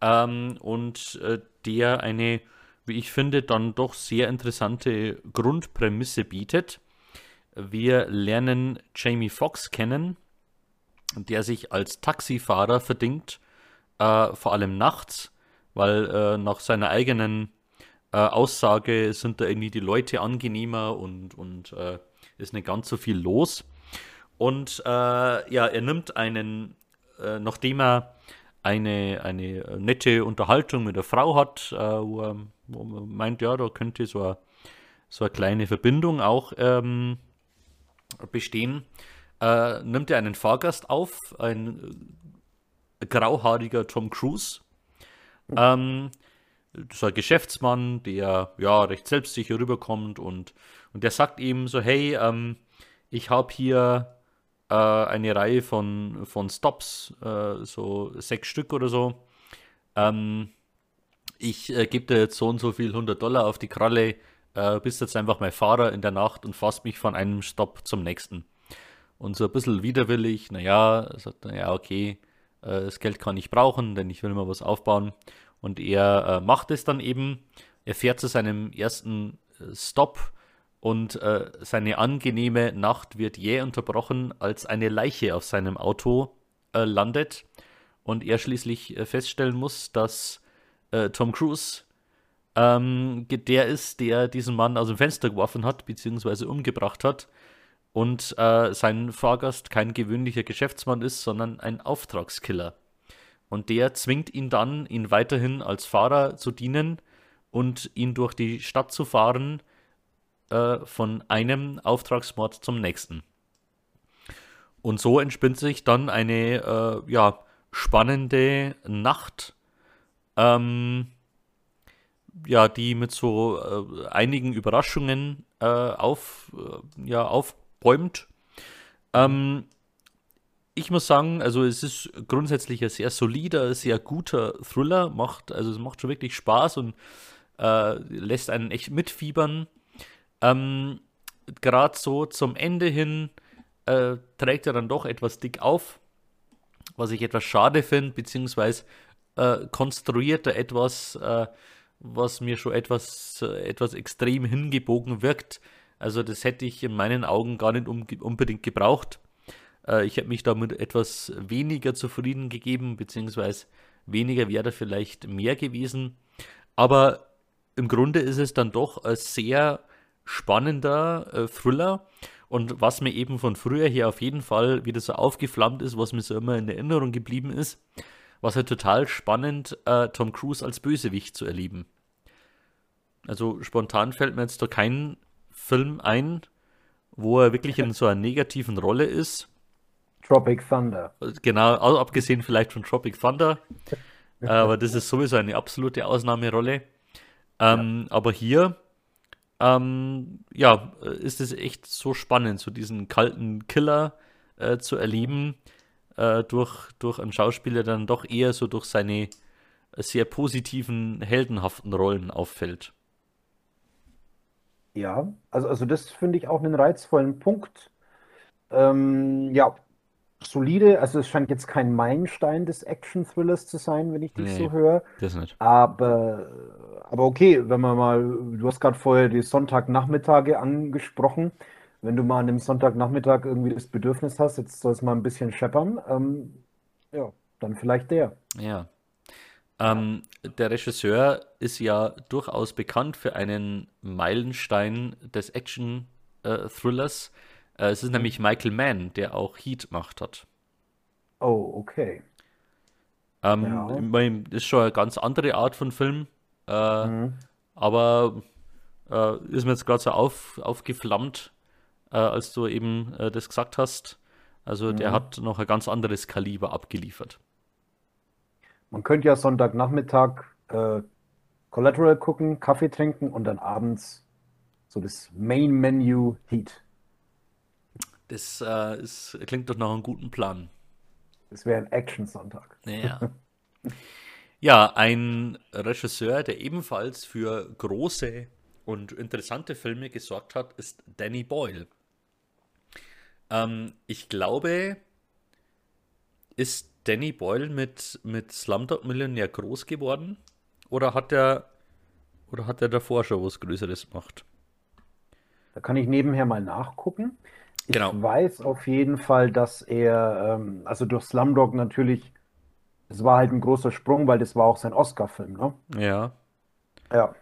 ähm, und äh, der eine, wie ich finde, dann doch sehr interessante Grundprämisse bietet. Wir lernen Jamie Foxx kennen der sich als Taxifahrer verdingt, äh, vor allem nachts, weil äh, nach seiner eigenen äh, Aussage sind da irgendwie die Leute angenehmer und, und äh, ist nicht ganz so viel los. Und äh, ja, er nimmt einen, nachdem er eine, eine nette Unterhaltung mit der Frau hat, wo er, wo, man meint, ja, da könnte so eine, so eine kleine Verbindung auch ähm, bestehen, äh, nimmt er einen Fahrgast auf, ein äh, grauhaariger Tom Cruise. Ähm, das ein Geschäftsmann, der ja recht selbstsicher rüberkommt und, und der sagt ihm so, hey, ähm, ich habe hier äh, eine Reihe von, von Stops, äh, so sechs Stück oder so. Ähm, ich äh, gebe dir jetzt so und so viel 100 Dollar auf die Kralle, äh, bist jetzt einfach mein Fahrer in der Nacht und fasst mich von einem Stopp zum nächsten. Und so ein bisschen widerwillig, naja, sagt er, ja, okay, äh, das Geld kann ich brauchen, denn ich will mal was aufbauen. Und er äh, macht es dann eben. Er fährt zu seinem ersten äh, Stop und äh, seine angenehme Nacht wird jäh unterbrochen, als eine Leiche auf seinem Auto äh, landet und er schließlich äh, feststellen muss, dass Tom Cruise ähm, der ist, der diesen Mann aus dem Fenster geworfen hat, beziehungsweise umgebracht hat. Und äh, sein Fahrgast kein gewöhnlicher Geschäftsmann ist, sondern ein Auftragskiller. Und der zwingt ihn dann, ihn weiterhin als Fahrer zu dienen und ihn durch die Stadt zu fahren, äh, von einem Auftragsmord zum nächsten. Und so entspinnt sich dann eine äh, ja, spannende Nacht. Ähm, ja, die mit so äh, einigen Überraschungen äh, auf, äh, ja, aufbäumt. Ähm, ich muss sagen, also es ist grundsätzlich ein sehr solider, sehr guter Thriller, macht, also es macht schon wirklich Spaß und äh, lässt einen echt mitfiebern. Ähm, Gerade so zum Ende hin äh, trägt er dann doch etwas dick auf, was ich etwas schade finde, beziehungsweise äh, konstruiert er etwas, äh, was mir schon etwas, äh, etwas extrem hingebogen wirkt. Also das hätte ich in meinen Augen gar nicht unbedingt gebraucht. Äh, ich hätte mich damit etwas weniger zufrieden gegeben, beziehungsweise weniger wäre vielleicht mehr gewesen. Aber im Grunde ist es dann doch ein sehr spannender äh, Thriller. Und was mir eben von früher her auf jeden Fall wieder so aufgeflammt ist, was mir so immer in Erinnerung geblieben ist, was halt total spannend, äh, Tom Cruise als Bösewicht zu erleben. Also spontan fällt mir jetzt da kein Film ein, wo er wirklich in so einer negativen Rolle ist. Tropic Thunder. Genau, abgesehen vielleicht von Tropic Thunder. aber das ist sowieso eine absolute Ausnahmerolle. Ähm, ja. Aber hier, ähm, ja, ist es echt so spannend, so diesen kalten Killer äh, zu erleben, äh, durch, durch einen Schauspieler dann doch eher so durch seine sehr positiven, heldenhaften Rollen auffällt. Ja, also, also das finde ich auch einen reizvollen Punkt. Ähm, ja, solide, also es scheint jetzt kein Meilenstein des Action-Thrillers zu sein, wenn ich dich so höre. das nicht. Aber, aber okay, wenn man mal, du hast gerade vorher die Sonntagnachmittage angesprochen. Wenn du mal an einem Sonntagnachmittag irgendwie das Bedürfnis hast, jetzt soll es mal ein bisschen scheppern, ähm, ja, dann vielleicht der. Ja. Ähm, der Regisseur ist ja durchaus bekannt für einen Meilenstein des Action-Thrillers. Äh, äh, es ist nämlich Michael Mann, der auch Heat gemacht hat. Oh, okay. Ähm, ja. ist schon eine ganz andere Art von Film. Äh, mhm. Aber äh, ist mir jetzt gerade so auf, aufgeflammt, äh, als du eben äh, das gesagt hast. Also mhm. der hat noch ein ganz anderes Kaliber abgeliefert. Man könnte ja Sonntagnachmittag äh, Collateral gucken, Kaffee trinken und dann abends so das Main Menu Heat. Das äh, ist, klingt doch nach einem guten Plan. Das wäre ein Action-Sonntag. Ja. ja, ein Regisseur, der ebenfalls für große und interessante Filme gesorgt hat, ist Danny Boyle. Ähm, ich glaube, ist Danny Boyle mit, mit Slumdog Millionär groß geworden? Oder hat er oder hat er davor schon was Größeres gemacht? Da kann ich nebenher mal nachgucken. Ich Genau. weiß auf jeden Fall, dass er, ähm, also durch Slumdog natürlich, es war halt ein großer Sprung, weil das war auch sein Oscar-Film, ne? Ja. Ja.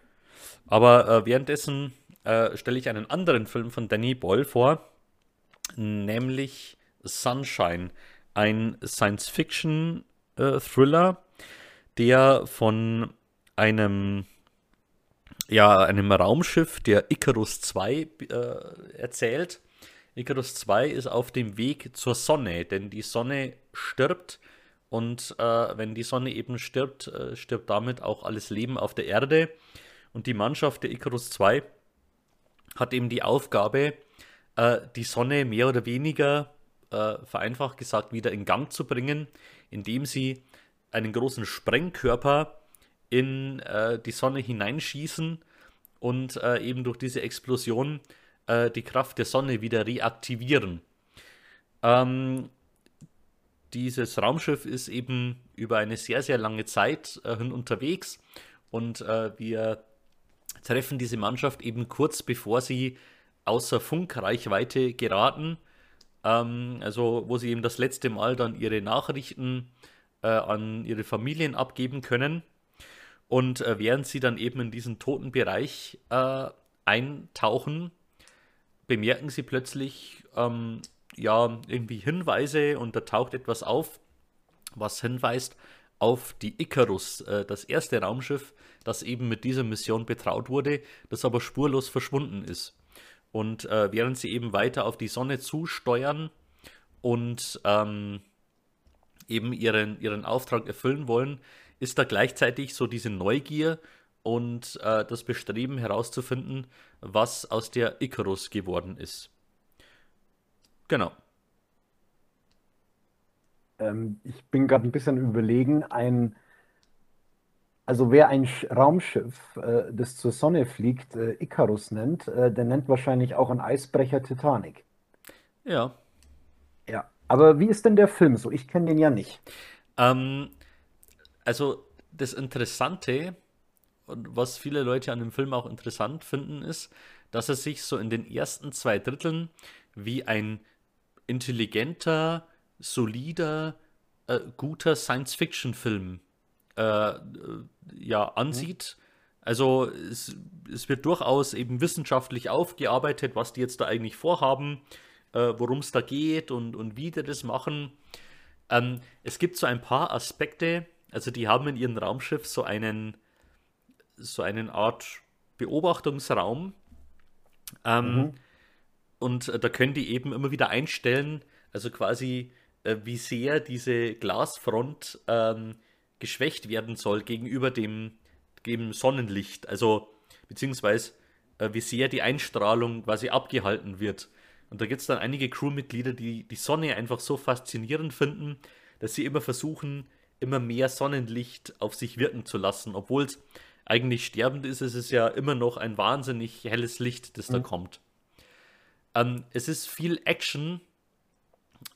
Aber äh, währenddessen äh, stelle ich einen anderen Film von Danny Boyle vor, nämlich Sunshine, ein Science-Fiction-Thriller, der von einem, ja, einem Raumschiff, der Icarus 2, äh, erzählt. Icarus 2 ist auf dem Weg zur Sonne, denn die Sonne stirbt und äh, wenn die Sonne eben stirbt, äh, stirbt damit auch alles Leben auf der Erde. Und die Mannschaft der Icarus 2 hat eben die Aufgabe, äh, die Sonne mehr oder weniger, äh, vereinfacht gesagt, wieder in Gang zu bringen, indem sie einen großen Sprengkörper in äh, die Sonne hineinschießen und äh, eben durch diese Explosion die Kraft der Sonne wieder reaktivieren. Ähm, dieses Raumschiff ist eben über eine sehr, sehr lange Zeit äh, unterwegs und äh, wir treffen diese Mannschaft eben kurz bevor sie außer Funkreichweite geraten. Ähm, also wo sie eben das letzte Mal dann ihre Nachrichten äh, an ihre Familien abgeben können. Und äh, während sie dann eben in diesen toten Bereich äh, eintauchen, bemerken sie plötzlich ähm, ja irgendwie Hinweise und da taucht etwas auf, was hinweist auf die Icarus, äh, das erste Raumschiff, das eben mit dieser Mission betraut wurde, das aber spurlos verschwunden ist. Und äh, während sie eben weiter auf die Sonne zusteuern und ähm, eben ihren, ihren Auftrag erfüllen wollen, ist da gleichzeitig so diese Neugier und äh, das Bestreben herauszufinden, was aus der Icarus geworden ist. Genau. Ähm, ich bin gerade ein bisschen überlegen, ein, also wer ein Sch- Raumschiff, äh, das zur Sonne fliegt, äh, Icarus nennt, äh, der nennt wahrscheinlich auch einen Eisbrecher Titanic. Ja. Ja. Aber wie ist denn der Film so? Ich kenne den ja nicht. Ähm, also das Interessante und was viele Leute an dem Film auch interessant finden, ist, dass er sich so in den ersten zwei Dritteln wie ein intelligenter, solider, äh, guter Science-Fiction-Film äh, äh, ja, ansieht. Also es, es wird durchaus eben wissenschaftlich aufgearbeitet, was die jetzt da eigentlich vorhaben, äh, worum es da geht und, und wie die das machen. Ähm, es gibt so ein paar Aspekte, also die haben in ihrem Raumschiff so einen, so einen Art Beobachtungsraum. Ähm, Mhm. Und äh, da können die eben immer wieder einstellen, also quasi, äh, wie sehr diese Glasfront ähm, geschwächt werden soll gegenüber dem, dem Sonnenlicht. Also, beziehungsweise, äh, wie sehr die Einstrahlung quasi abgehalten wird. Und da gibt es dann einige Crewmitglieder, die die Sonne einfach so faszinierend finden, dass sie immer versuchen, immer mehr Sonnenlicht auf sich wirken zu lassen. Obwohl es eigentlich sterbend ist, ist es ja immer noch ein wahnsinnig helles Licht, das da Mhm. kommt. Ähm, es ist viel Action,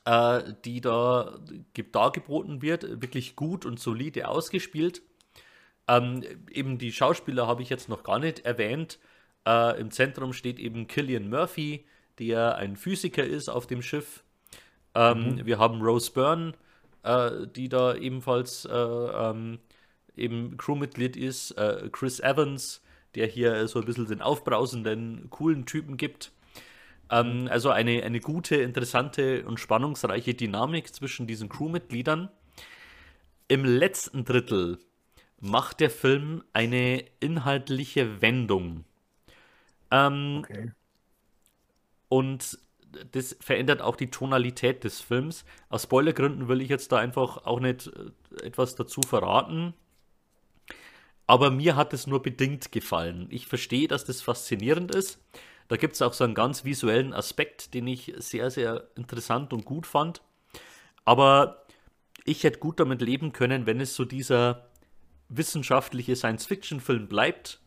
äh, die da ge- dargeboten wird, wirklich gut und solide ausgespielt. Ähm, eben die Schauspieler habe ich jetzt noch gar nicht erwähnt. Äh, Im Zentrum steht eben Killian Murphy, der ein Physiker ist auf dem Schiff. Ähm, Mhm. wir haben Rose Byrne, äh, die da ebenfalls äh, ähm, eben Crewmitglied ist. Äh, Chris Evans, der hier so ein bisschen den aufbrausenden, coolen Typen gibt. Ähm, also eine, eine gute, interessante und spannungsreiche Dynamik zwischen diesen Crewmitgliedern. Im letzten Drittel macht der Film eine inhaltliche Wendung. Ähm, Okay. und das verändert auch die Tonalität des Films. Aus Spoilergründen will ich jetzt da einfach auch nicht äh, etwas dazu verraten. Aber mir hat es nur bedingt gefallen. Ich verstehe, dass das faszinierend ist. Da gibt es auch so einen ganz visuellen Aspekt, den ich sehr, sehr interessant und gut fand. Aber ich hätte gut damit leben können, wenn es so dieser wissenschaftliche Science-Fiction-Film bleibt.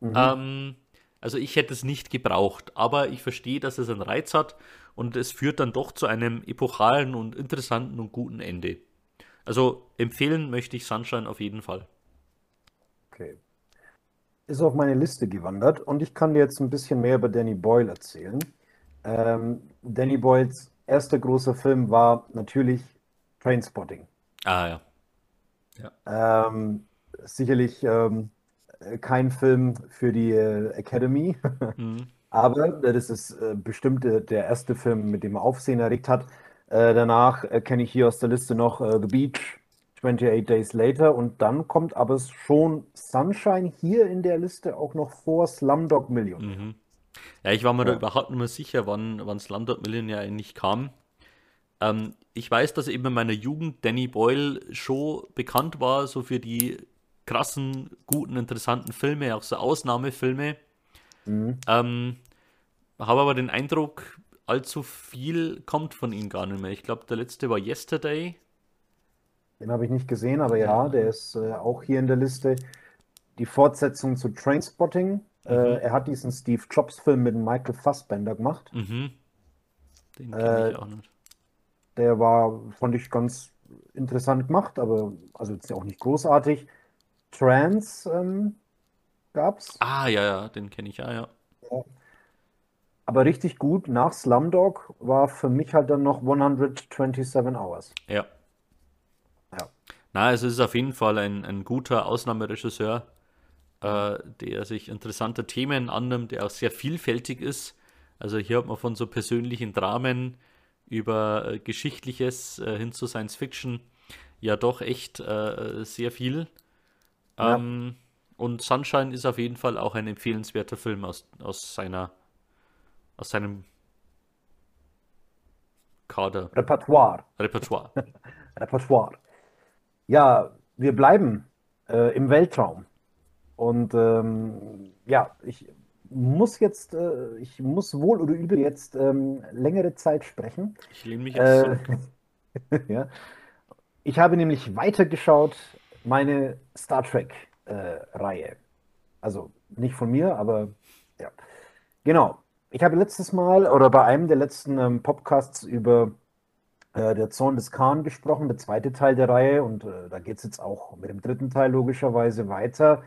Mhm. Ähm, also ich hätte es nicht gebraucht, aber ich verstehe, dass es einen Reiz hat und es führt dann doch zu einem epochalen und interessanten und guten Ende. Also empfehlen möchte ich Sunshine auf jeden Fall. Okay. Ist auf meine Liste gewandert und ich kann dir jetzt ein bisschen mehr über Danny Boyle erzählen. Ähm, Danny Boyles erster großer Film war natürlich Trainspotting. Ah ja. Ähm, sicherlich ähm, kein Film für die äh, Academy, Mhm. aber das ist äh, bestimmt äh, der erste Film, mit dem er Aufsehen erregt hat. Äh, danach äh, kenne ich hier aus der Liste noch äh, The Beach, 28 Days Later und dann kommt aber schon Sunshine hier in der Liste auch noch vor Slumdog Millionär. Mhm. Ja, ich war mir da Ja. überhaupt nicht mehr sicher, wann, wann Slumdog Millionär eigentlich kam. Ähm, ich weiß, dass eben in meiner Jugend Danny Boyle schon bekannt war, so für die krassen, guten, interessanten Filme, auch so Ausnahmefilme. Mhm. Ähm, habe aber den Eindruck, allzu viel kommt von ihm gar nicht mehr. Ich glaube, der letzte war Yesterday. Den habe ich nicht gesehen, aber ja, der ist äh, auch hier in der Liste. Die Fortsetzung zu Trainspotting. Äh, Mhm. er hat diesen Steve Jobs-Film mit Michael Fassbender gemacht. Mhm. Den kenne ich Äh, auch nicht. der war, fand ich ganz interessant gemacht, aber also jetzt auch nicht großartig. Trans ähm, gab's, Ah, ja, ja, den kenne ich, ja, ja. aber richtig gut. Nach Slumdog war für mich halt dann noch 127 Hours. Ja. Ja. Na, es ist auf jeden Fall ein, ein guter Ausnahmeregisseur, äh, der sich interessante Themen annimmt, der auch sehr vielfältig ist. Also hier hat man von so persönlichen Dramen über äh, Geschichtliches äh, hin zu Science Fiction ja doch echt äh, sehr viel. Ja. Ähm, und Sunshine ist auf jeden Fall auch ein empfehlenswerter Film aus, aus seiner, aus seinem Kader, Repertoire. Repertoire. Repertoire. Ja, wir bleiben äh, im Weltraum. Und ähm, ja, ich muss jetzt, äh, ich muss wohl oder übel jetzt ähm, längere Zeit sprechen. Ich lehne mich jetzt Äh, zurück. ja. Ich habe nämlich weitergeschaut, meine Star Trek-Reihe. Also nicht von mir, aber ja. Genau. Ich habe letztes Mal oder bei einem der letzten ähm, Podcasts über äh, der Zorn des Khan gesprochen, der zweite Teil der Reihe. Und äh, da geht es jetzt auch mit dem dritten Teil logischerweise weiter.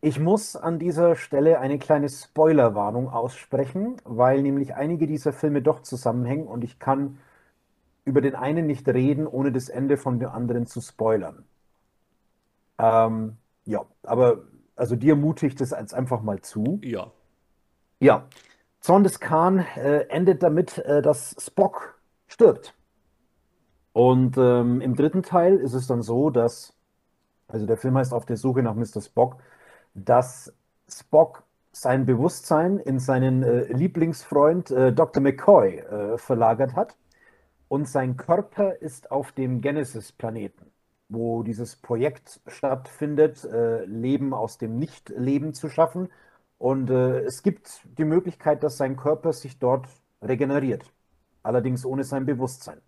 Ich muss an dieser Stelle eine kleine Spoilerwarnung aussprechen, weil nämlich einige dieser Filme doch zusammenhängen und ich kann über den einen nicht reden, ohne das Ende von dem anderen zu spoilern. Ähm, ja, aber also dir mute ich das als einfach mal zu. Ja. Ja, Zorn des Khan äh, endet damit, äh, dass Spock stirbt. Und ähm, im dritten Teil ist es dann so, dass, also der Film heißt Auf der Suche nach Mr. Spock, dass Spock sein Bewusstsein in seinen äh, Lieblingsfreund äh, Dr. McCoy äh, verlagert hat und sein Körper ist auf dem Genesis-Planeten, wo dieses Projekt stattfindet, äh, Leben aus dem Nicht-Leben zu schaffen. Und äh, es gibt die Möglichkeit, dass sein Körper sich dort regeneriert, allerdings ohne sein Bewusstsein.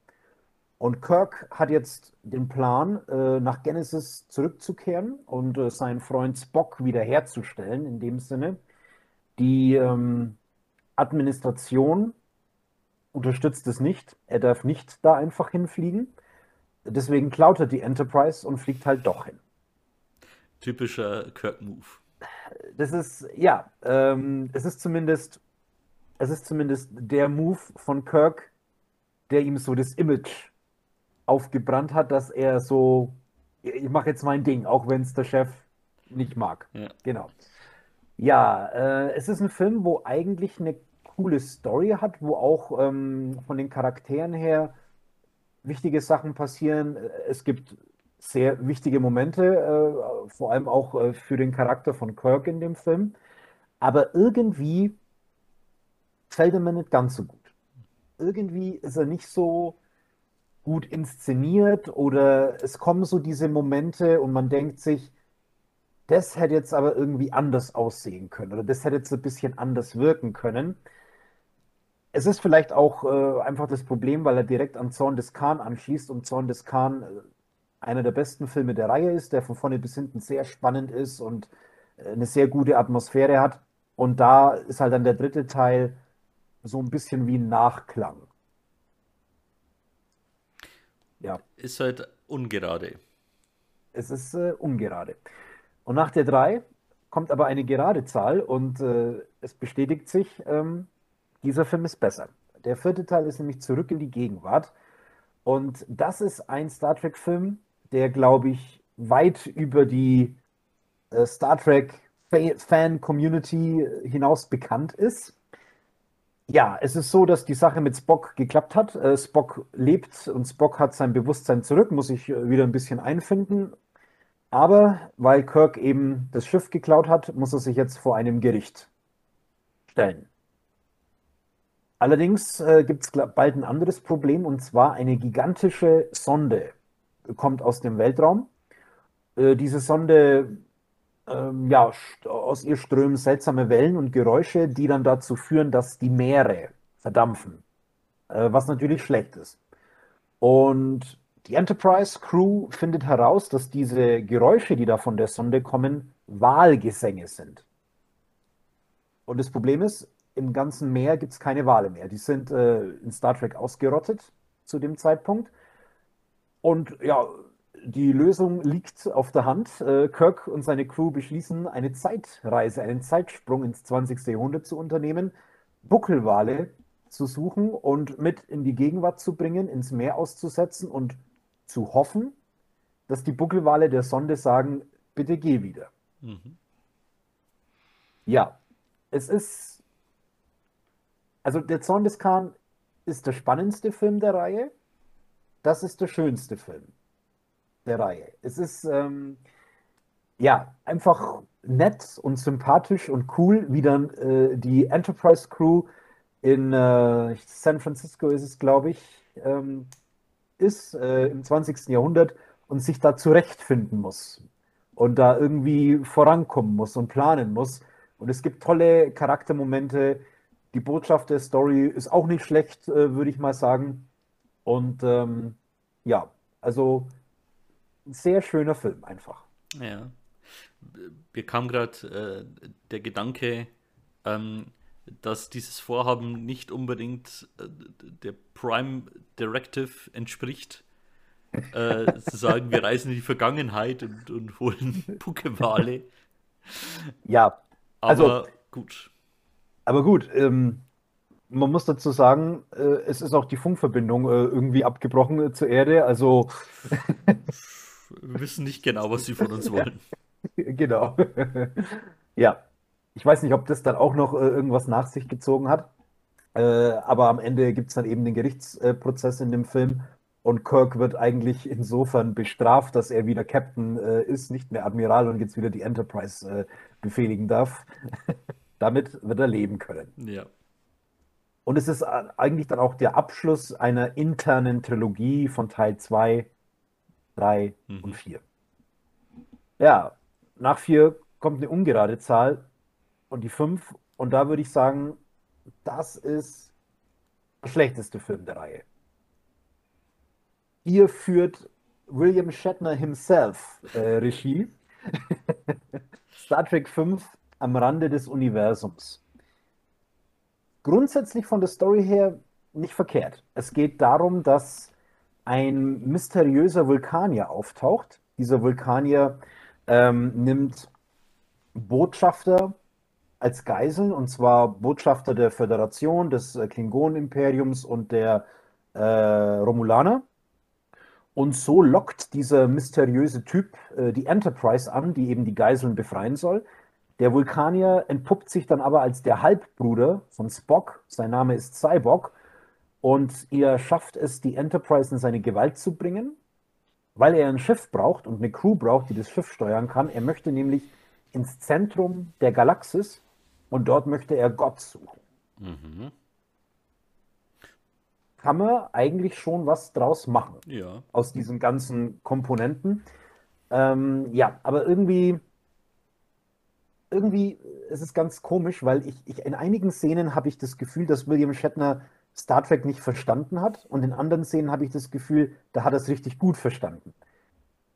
Und Kirk hat jetzt den Plan, äh, nach Genesis zurückzukehren und äh, seinen Freund Spock wiederherzustellen, in dem Sinne. Die ähm, Administration unterstützt es nicht. Er darf nicht da einfach hinfliegen. Deswegen klaut er die Enterprise und fliegt halt doch hin. Typischer Kirk-Move. Das ist, ja, ähm, es ist zumindest, es ist zumindest der Move von Kirk, der ihm so das Image aufgebrannt hat, dass er so, ich mache jetzt mein Ding, auch wenn es der Chef nicht mag. Ja. Genau. Ja, äh, es ist ein Film, wo eigentlich eine coole Story hat, wo auch ähm, von den Charakteren her wichtige Sachen passieren. Es gibt sehr wichtige Momente, äh, vor allem auch äh, für den Charakter von Kirk in dem Film. Aber irgendwie fällt er mir nicht ganz so gut. Irgendwie ist er nicht so gut inszeniert oder es kommen so diese Momente und man denkt sich, das hätte jetzt aber irgendwie anders aussehen können oder das hätte jetzt ein bisschen anders wirken können. Es ist vielleicht auch äh, einfach das Problem, weil er direkt an Zorn des Khan anschließt und Zorn des Khan äh, einer der besten Filme der Reihe ist, der von vorne bis hinten sehr spannend ist und äh, eine sehr gute Atmosphäre hat. Und da ist halt dann der dritte Teil so ein bisschen wie ein Nachklang. Ja, Ist halt ungerade. es ist äh, ungerade. Und nach der 3 kommt aber eine gerade Zahl und äh, es bestätigt sich, ähm, dieser Film ist besser. Der vierte Teil ist nämlich zurück in die Gegenwart. Und das ist ein Star Trek-Film, der, glaube ich, weit über die äh, Star Trek-Fan-Community hinaus bekannt ist. Ja, es ist so, dass die Sache mit Spock geklappt hat. Äh, Spock lebt und Spock hat sein Bewusstsein zurück, muss sich äh, wieder ein bisschen einfinden. Aber weil Kirk eben das Schiff geklaut hat, muss er sich jetzt vor einem Gericht stellen. Allerdings äh, gibt es bald ein anderes Problem und zwar eine gigantische Sonde kommt aus dem Weltraum. Äh, diese Sonde, ähm, ja, aus ihr strömen seltsame Wellen und Geräusche, die dann dazu führen, dass die Meere verdampfen, äh, was natürlich schlecht ist. Und die Enterprise Crew findet heraus, dass diese Geräusche, die da von der Sonde kommen, Wahlgesänge sind. Und das Problem ist, im ganzen Meer gibt es keine Wale mehr. Die sind äh, in Star Trek ausgerottet zu dem Zeitpunkt. Und ja, die Lösung liegt auf der Hand. Äh, Kirk und seine Crew beschließen, eine Zeitreise, einen Zeitsprung ins 20. Jahrhundert zu unternehmen, Buckelwale zu suchen und mit in die Gegenwart zu bringen, ins Meer auszusetzen und zu hoffen, dass die Buckelwale der Sonde sagen, bitte geh wieder. Mhm. Ja, es ist also der Zorn des Khan ist der spannendste Film der Reihe. Das ist der schönste Film der Reihe. Es ist ähm, ja einfach nett und sympathisch und cool, wie dann äh, die Enterprise Crew in äh, San Francisco ist es, glaube ich, ähm, ist äh, im 20. Jahrhundert und sich da zurechtfinden muss und da irgendwie vorankommen muss und planen muss. Und es gibt tolle Charaktermomente, die Botschaft der Story ist auch nicht schlecht, äh, würde ich mal sagen. Und ähm, ja, also ein sehr schöner Film einfach. Ja. Mir kam gerade äh, der Gedanke, ähm, dass dieses Vorhaben nicht unbedingt äh, der Prime Directive entspricht. Äh, zu sagen, wir reisen in die Vergangenheit und, und holen Pokewale. Ja, also Aber gut. Aber gut, ähm, man muss dazu sagen, äh, es ist auch die Funkverbindung äh, irgendwie abgebrochen äh, zur Erde. Also wir wissen nicht genau, was sie von uns wollen. genau. ja, ich weiß nicht, ob das dann auch noch äh, irgendwas nach sich gezogen hat. Äh, aber am Ende gibt es dann eben den Gerichtsprozess in dem Film. Und Kirk wird eigentlich insofern bestraft, dass er wieder Captain äh, ist, nicht mehr Admiral und jetzt wieder die Enterprise befehligen darf. Damit wird er leben können. Ja. Und es ist eigentlich dann auch der Abschluss einer internen Trilogie von Teil 2, 3 mhm. und 4. Ja, nach 4 kommt eine ungerade Zahl und die 5. Und da würde ich sagen, das ist der schlechteste Film der Reihe. Hier führt William Shatner himself äh, Regie. Star Trek 5 am Rande des Universums. Grundsätzlich von der Story her nicht verkehrt. Es geht darum, dass ein mysteriöser Vulkanier auftaucht. Dieser Vulkanier ähm, nimmt Botschafter als Geiseln, und zwar Botschafter der Föderation, des äh, Klingonen-Imperiums und der äh, Romulaner. Und so lockt dieser mysteriöse Typ äh, die Enterprise an, die eben die Geiseln befreien soll. Der Vulkanier entpuppt sich dann aber als der Halbbruder von Spock. Sein Name ist Cyborg. Und er schafft es, die Enterprise in seine Gewalt zu bringen, weil er ein Schiff braucht und eine Crew braucht, die das Schiff steuern kann. Er möchte nämlich ins Zentrum der Galaxis und dort möchte er Gott suchen. Mhm. Kann man eigentlich schon was draus machen. Ja. Aus diesen ganzen Komponenten. Ähm, ja, aber irgendwie irgendwie, es ist ganz komisch, weil ich, ich in einigen Szenen habe ich das Gefühl, dass William Shatner Star Trek nicht verstanden hat und in anderen Szenen habe ich das Gefühl, da hat er es richtig gut verstanden.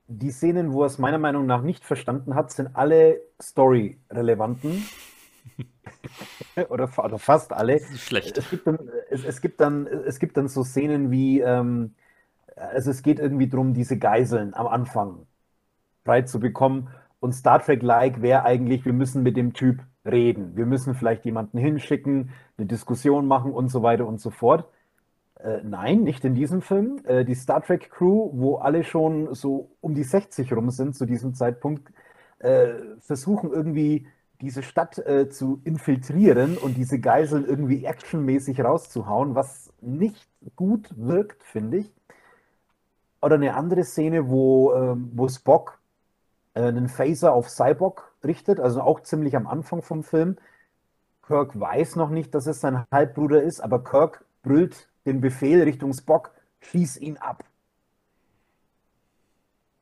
Die Szenen, wo er es meiner Meinung nach nicht verstanden hat, sind alle Story-relevanten. oder, oder, fast alle. Schlecht. Es gibt dann, es, es gibt dann, es gibt dann so Szenen wie, ähm, also es geht irgendwie darum, diese Geiseln am Anfang frei zu bekommen und Star Trek-like wäre eigentlich, wir müssen mit dem Typ reden. Wir müssen vielleicht jemanden hinschicken, eine Diskussion machen und so weiter und so fort. Äh, nein, nicht in diesem Film. Äh, die Star Trek Crew, wo alle schon so um die 60 rum sind zu diesem Zeitpunkt, äh, versuchen irgendwie diese Stadt äh, zu infiltrieren und diese Geiseln irgendwie actionmäßig rauszuhauen, was nicht gut wirkt, finde ich. Oder eine andere Szene, wo, ähm, wo Spock einen Phaser auf Cyborg richtet, also auch ziemlich am Anfang vom Film. Kirk weiß noch nicht, dass es sein Halbbruder ist, aber Kirk brüllt den Befehl Richtung Spock, schieß ihn ab.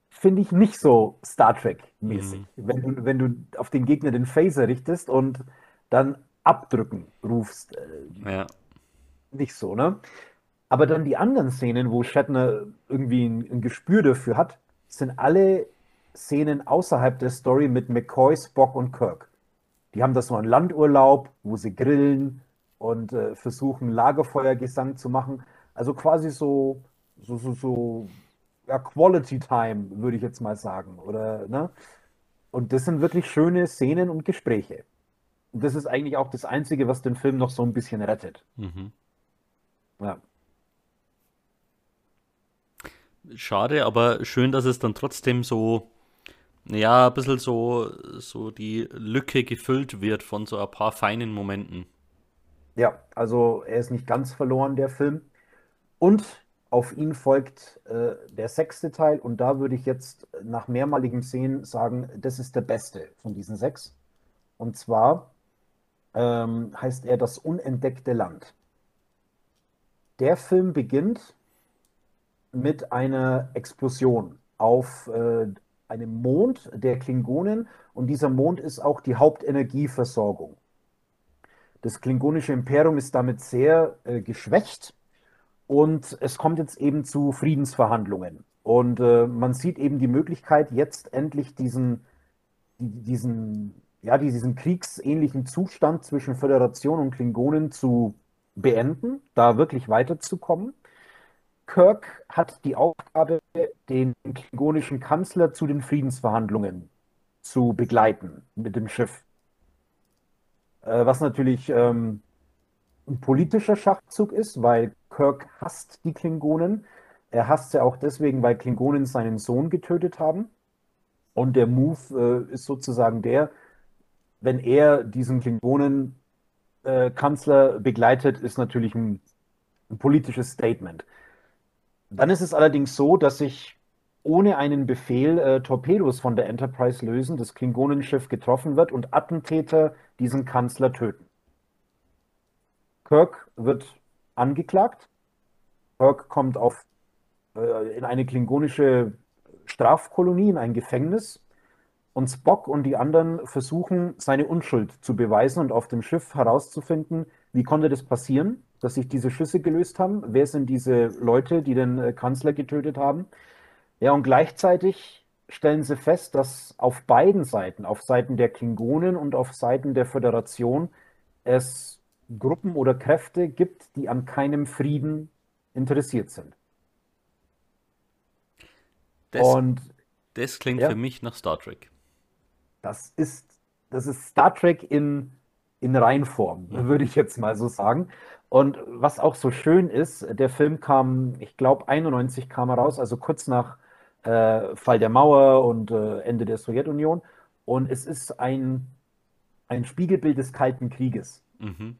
Finde ich nicht so Star Trek-mäßig. Mhm. Wenn, du, wenn du auf den Gegner den Phaser richtest und dann abdrücken rufst. Äh, ja. Nicht so, ne? Aber dann die anderen Szenen, wo Shatner irgendwie ein, ein Gespür dafür hat, sind alle Szenen außerhalb der Story mit McCoy, Spock und Kirk. Die haben das so einen Landurlaub, wo sie grillen und äh, versuchen, Lagerfeuergesang zu machen. Also quasi so, so, so, so ja, Quality Time, würde ich jetzt mal sagen. Oder, ne? Und das sind wirklich schöne Szenen und Gespräche. Und das ist eigentlich auch das Einzige, was den Film noch so ein bisschen rettet. Mhm. Ja. Schade, aber schön, dass es dann trotzdem so ja, ein bisschen so, so die Lücke gefüllt wird von so ein paar feinen Momenten. Ja, also er ist nicht ganz verloren, der Film. Und auf ihn folgt äh, der sechste Teil und da würde ich jetzt nach mehrmaligem Sehen sagen, das ist der beste von diesen sechs. Und zwar ähm, heißt er Das unentdeckte Land. Der Film beginnt mit einer Explosion auf äh, einem Mond der Klingonen und dieser Mond ist auch die Hauptenergieversorgung. Das klingonische Imperium ist damit sehr äh, geschwächt und es kommt jetzt eben zu Friedensverhandlungen. Und äh, man sieht eben die Möglichkeit, jetzt endlich diesen, diesen, ja, diesen kriegsähnlichen Zustand zwischen Föderation und Klingonen zu beenden, da wirklich weiterzukommen. Kirk hat die Aufgabe, den klingonischen Kanzler zu den Friedensverhandlungen zu begleiten mit dem Schiff. Äh, was natürlich ähm, ein politischer Schachzug ist, weil Kirk hasst die Klingonen. Er hasst sie auch deswegen, weil Klingonen seinen Sohn getötet haben. Und der Move äh, ist sozusagen der, wenn er diesen Klingonen-Kanzler äh, begleitet, ist natürlich ein, ein politisches Statement. Dann ist es allerdings so, dass sich ohne einen Befehl äh, Torpedos von der Enterprise lösen, das Klingonenschiff getroffen wird und Attentäter diesen Kanzler töten. Kirk wird angeklagt. Kirk kommt auf, äh, in eine klingonische Strafkolonie, in ein Gefängnis. Und Spock und die anderen versuchen, seine Unschuld zu beweisen und auf dem Schiff herauszufinden, wie konnte das passieren dass sich diese Schüsse gelöst haben. Wer sind diese Leute, die den äh, Kanzler getötet haben? Ja, und gleichzeitig stellen sie fest, dass auf beiden Seiten, auf Seiten der Klingonen und auf Seiten der Föderation, es Gruppen oder Kräfte gibt, die an keinem Frieden interessiert sind. Das, und das klingt ja, für mich nach Star Trek. Das ist, das ist Star Trek in, in Reinform, mhm. würde ich jetzt mal so sagen. Und was auch so schön ist, der Film kam, ich glaube, 91 kam er raus, also kurz nach äh, Fall der Mauer und äh, Ende der Sowjetunion. Und es ist ein, ein Spiegelbild des Kalten Krieges. Mhm.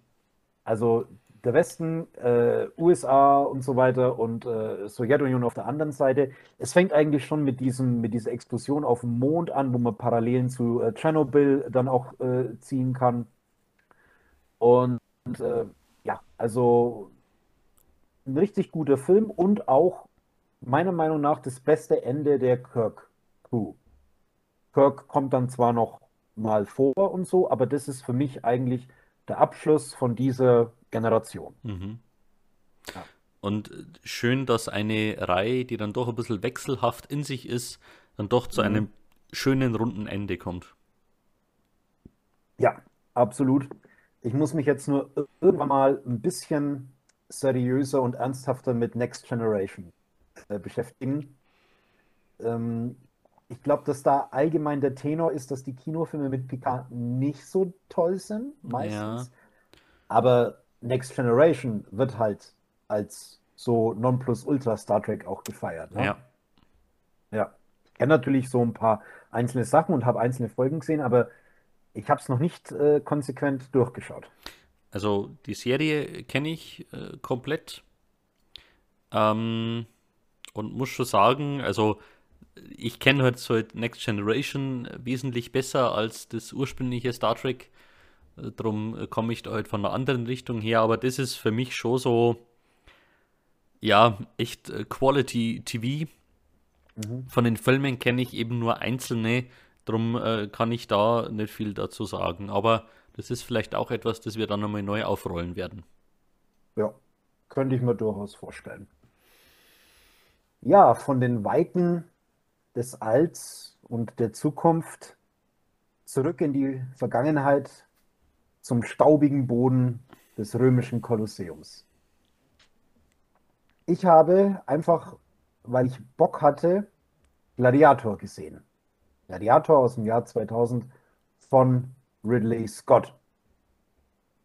Also der Westen, äh, USA und so weiter und äh, Sowjetunion auf der anderen Seite. Es fängt eigentlich schon mit, diesem, mit dieser Explosion auf dem Mond an, wo man Parallelen zu äh, Tschernobyl dann auch äh, ziehen kann. Und äh, also ein richtig guter Film und auch meiner Meinung nach das beste Ende der Kirk-Crew. Kirk kommt dann zwar noch mal vor und so, aber das ist für mich eigentlich der Abschluss von dieser Generation. Mhm. Ja. Und schön, dass eine Reihe, die dann doch ein bisschen wechselhaft in sich ist, dann doch zu mhm. einem schönen runden Ende kommt. Ja, absolut. Ich muss mich jetzt nur irgendwann mal ein bisschen seriöser und ernsthafter mit Next Generation äh, beschäftigen. Ähm, ich glaube, dass da allgemein der Tenor ist, dass die Kinofilme mit Picard nicht so toll sind, meistens. Ja. Aber Next Generation wird halt als so Nonplusultra Star Trek auch gefeiert. Ne? Ja. Ja. Ich kenne natürlich so ein paar einzelne Sachen und habe einzelne Folgen gesehen, aber ich habe es noch nicht äh, konsequent durchgeschaut. Also die Serie kenne ich äh, komplett. Ähm, und muss schon sagen, also ich kenne halt so Next Generation wesentlich besser als das ursprüngliche Star Trek. Äh, Drum äh, komme ich da halt von einer anderen Richtung her, aber das ist für mich schon so, ja, echt äh, Quality TV. Mhm. Von den Filmen kenne ich eben nur einzelne, drum äh, kann ich da nicht viel dazu sagen. Aber das ist vielleicht auch etwas, das wir dann nochmal neu aufrollen werden. Ja, könnte ich mir durchaus vorstellen. Ja, von den Weiten des Alls und der Zukunft zurück in die Vergangenheit zum staubigen Boden des römischen Kolosseums. Ich habe einfach, weil ich Bock hatte, Gladiator gesehen. Gladiator aus dem Jahr 2000 von Ridley Scott.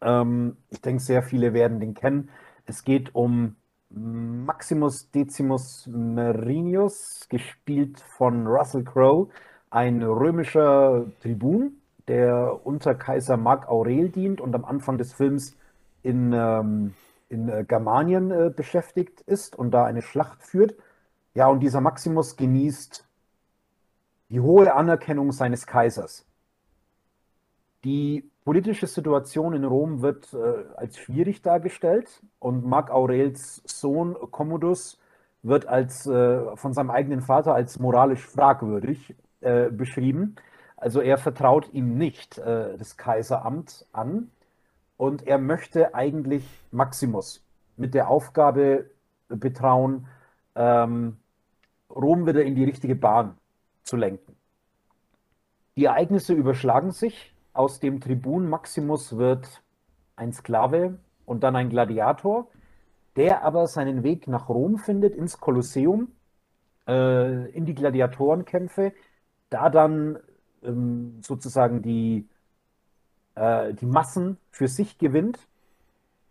Ähm, ich denke, sehr viele werden den kennen. Es geht um Maximus Decimus Merinus, gespielt von Russell Crowe, ein römischer Tribun, der unter Kaiser Mark Aurel dient und am Anfang des Films in, ähm, in äh, Germanien äh, beschäftigt ist und da eine Schlacht führt. Ja, und dieser Maximus genießt die hohe Anerkennung seines Kaisers. Die politische Situation in Rom wird äh, als schwierig dargestellt und Marc Aurels Sohn Commodus wird als, äh, von seinem eigenen Vater als moralisch fragwürdig äh, beschrieben. Also er vertraut ihm nicht äh, das Kaiseramt an und er möchte eigentlich Maximus mit der Aufgabe betrauen, ähm, Rom wieder in die richtige Bahn zu lenken. Die Ereignisse überschlagen sich. Aus dem Tribun Maximus wird ein Sklave und dann ein Gladiator, der aber seinen Weg nach Rom findet, ins Kolosseum, äh, in die Gladiatorenkämpfe, da dann ähm, sozusagen die, äh, die Massen für sich gewinnt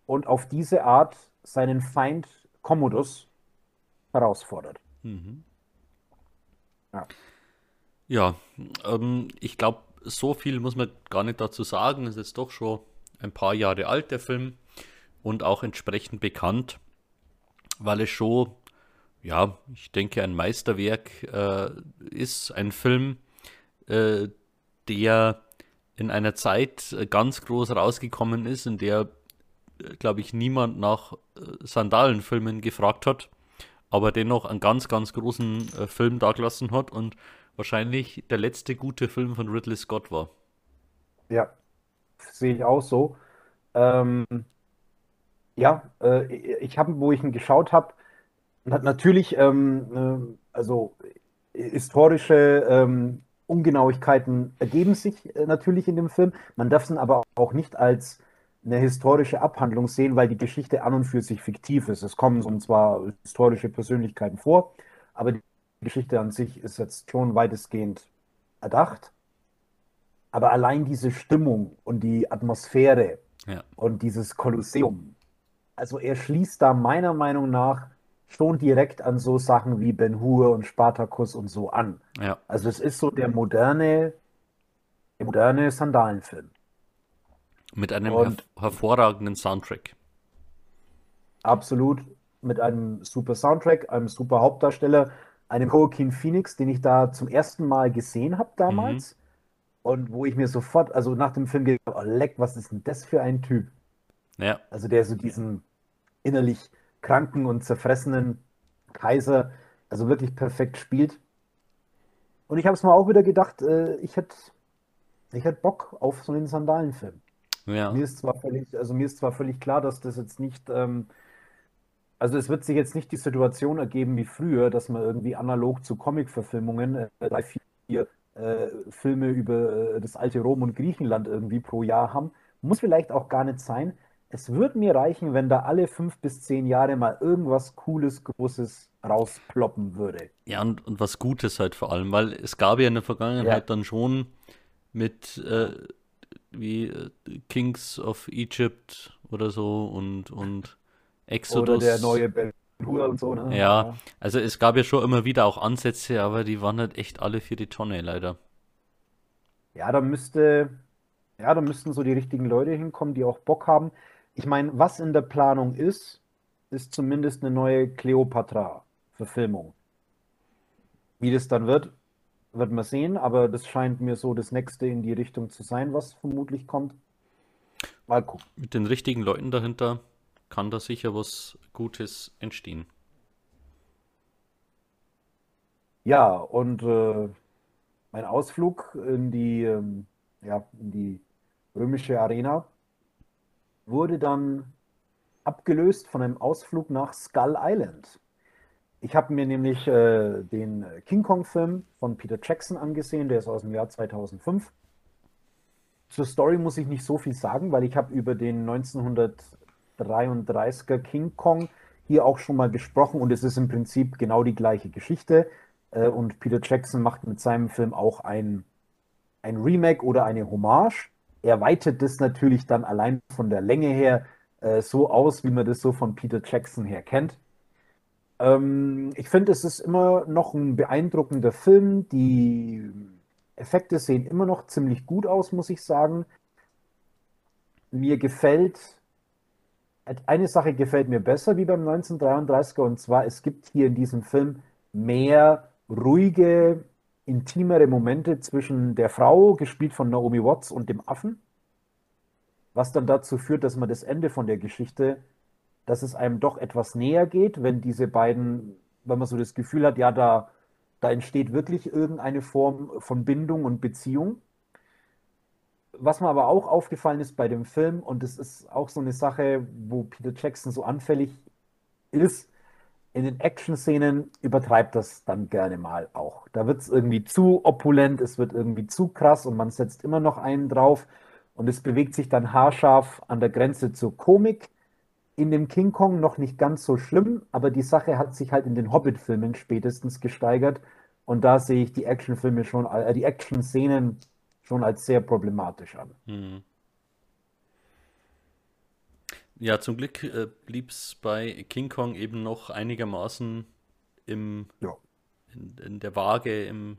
und auf diese Art seinen Feind Commodus herausfordert. Mhm. Ja. Ja, ähm, ich glaube, so viel muss man gar nicht dazu sagen. Es ist doch schon ein paar Jahre alt, der Film, und auch entsprechend bekannt, weil es schon, ja, ich denke, ein Meisterwerk äh, ist. Ein Film, äh, der in einer Zeit äh, ganz groß rausgekommen ist, in der, äh, glaube ich, niemand nach äh, Sandalenfilmen gefragt hat, aber dennoch einen ganz, ganz großen äh, Film dagelassen hat und wahrscheinlich der letzte gute Film von Ridley Scott war. Ja, sehe ich auch so. Ähm, ja, äh, ich habe, wo ich ihn geschaut habe, natürlich, ähm, äh, also historische ähm, Ungenauigkeiten ergeben sich äh, natürlich in dem Film. Man darf es aber auch nicht als eine historische Abhandlung sehen, weil die Geschichte an und für sich fiktiv ist. Es kommen zwar historische Persönlichkeiten vor, aber die Geschichte an sich ist jetzt schon weitestgehend erdacht. Aber allein diese Stimmung und die Atmosphäre Ja. und dieses Kolosseum, also er schließt da meiner Meinung nach schon direkt an so Sachen wie Ben Hur und Spartacus und so an. Ja, Also es ist so der moderne, der moderne Sandalenfilm. mit einem Und- herv hervorragenden Soundtrack. Absolut mit einem super Soundtrack, einem super Hauptdarsteller, einem Joaquin Phoenix, den ich da zum ersten Mal gesehen habe damals. Und wo ich mir sofort, also nach dem Film gedacht oh, leck, was ist denn das für ein Typ? Ja, Also der so diesen innerlich kranken und zerfressenen Kaiser, also wirklich perfekt spielt. Und ich habe es mir auch wieder gedacht, äh, ich hätte ich hätt Bock auf so einen Sandalenfilm. ja, Mir ist zwar völlig, also mir ist zwar völlig klar, dass das jetzt nicht, ähm, also es wird sich jetzt nicht die Situation ergeben wie früher, dass man irgendwie analog zu Comic-Verfilmungen äh, drei, vier äh, Filme über äh, das alte Rom und Griechenland irgendwie pro Jahr haben. Muss vielleicht auch gar nicht sein. Es würde mir reichen, wenn da alle fünf bis zehn Jahre mal irgendwas Cooles, Großes rausploppen würde. Ja, und, und was Gutes halt vor allem, weil es gab ja in der Vergangenheit ja. dann schon mit äh, wie äh, Kings of Egypt oder so und, und Exodus. Oder der neue Ben Hur und so, ne? Ja, also es gab ja schon immer wieder auch Ansätze, aber die waren halt echt alle für die Tonne, leider. Ja, da müsste, ja, da müssten so die richtigen Leute hinkommen, die auch Bock haben. Ich meine, was in der Planung ist, ist zumindest eine neue Cleopatra-Verfilmung. Wie das dann wird, wird man sehen, aber das scheint mir so das nächste in die Richtung zu sein, was vermutlich kommt. Mal gucken. Mit den richtigen Leuten dahinter kann da sicher was Gutes entstehen. Ja, und äh, mein Ausflug in die, ähm, ja, in die römische Arena wurde dann abgelöst von einem Ausflug nach Skull Island. Ich habe mir nämlich äh, den King Kong-Film von Peter Jackson angesehen, der ist aus dem Jahr 2005. Zur Story muss ich nicht so viel sagen, weil ich habe über den 1933er King Kong hier auch schon mal gesprochen und es ist im Prinzip genau die gleiche Geschichte. Äh, und Peter Jackson macht mit seinem Film auch ein, ein Remake oder eine Hommage. Er weitet das natürlich dann allein von der Länge her äh, so aus, wie man das so von Peter Jackson her kennt. Ähm, ich finde, es ist immer noch ein beeindruckender Film. Die Effekte sehen immer noch ziemlich gut aus, muss ich sagen. Mir gefällt, eine Sache gefällt mir besser wie beim 1933er, und zwar, es gibt hier in diesem Film mehr ruhige, intimere Momente zwischen der Frau, gespielt von Naomi Watts, und dem Affen was dann dazu führt, dass man das Ende von der Geschichte, dass es einem doch etwas näher geht, wenn diese beiden, wenn man so das Gefühl hat, ja, da, da entsteht wirklich irgendeine Form von Bindung und Beziehung. Was mir aber auch aufgefallen ist bei dem Film, und das ist auch so eine Sache, wo Peter Jackson so anfällig ist, in den Action-Szenen übertreibt das dann gerne mal auch. Da wird es irgendwie zu opulent, es wird irgendwie zu krass und man setzt immer noch einen drauf. Und es bewegt sich dann haarscharf an der Grenze zur Komik. In dem King Kong noch nicht ganz so schlimm, aber die Sache hat sich halt in den Hobbit-Filmen spätestens gesteigert. Und da sehe ich die Actionfilme schon, äh, die Action-Szenen schon als sehr problematisch an. Hm. Ja, zum Glück äh, blieb es bei King Kong eben noch einigermaßen im, ja. in, in, der Waage, im,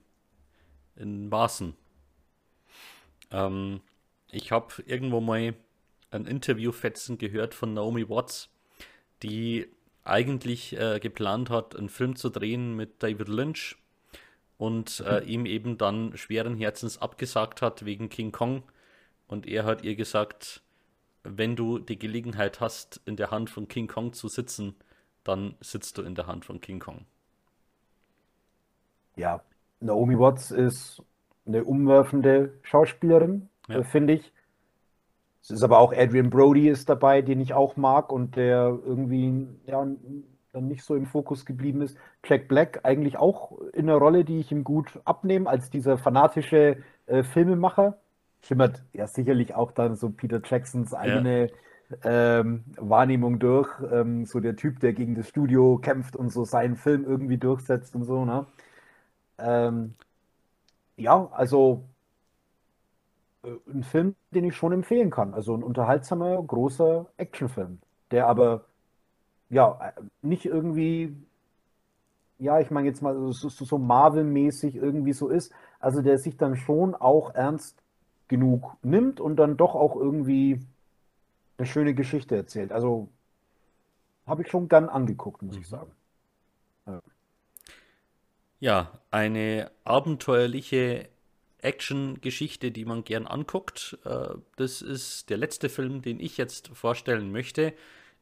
in Maßen. Ähm, ich habe irgendwo mal ein Interviewfetzen gehört von Naomi Watts, die eigentlich äh, geplant hat, einen Film zu drehen mit David Lynch und äh, mhm. ihm eben dann schweren Herzens abgesagt hat wegen King Kong. Und er hat ihr gesagt, wenn du die Gelegenheit hast, in der Hand von King Kong zu sitzen, dann sitzt du in der Hand von King Kong. Ja, Naomi Watts ist eine umwerfende Schauspielerin, ja. Äh, finde ich. Es ist aber auch Adrian Brody ist dabei, den ich auch mag und der irgendwie ja, dann nicht so im Fokus geblieben ist. Jack Black eigentlich auch in einer Rolle, die ich ihm gut abnehme, als dieser fanatische äh, Filmemacher. Schimmert ja sicherlich auch dann so Peter Jacksons eigene ja. ähm, Wahrnehmung durch. Ähm, so der Typ, der gegen das Studio kämpft und so seinen Film irgendwie durchsetzt und so. Ne? Ähm, ja, also äh, ein Film, den ich schon empfehlen kann. Also ein unterhaltsamer, großer Actionfilm, der aber ja nicht irgendwie, ja, ich meine jetzt mal so, so Marvel-mäßig irgendwie so ist. Also der sich dann schon auch ernst genug nimmt und dann doch auch irgendwie eine schöne Geschichte erzählt. Also habe ich schon gern angeguckt, muss mhm. ich sagen. Ja. ja, eine abenteuerliche Action-Geschichte, die man gern anguckt. Äh, das ist der letzte Film, den ich jetzt vorstellen möchte.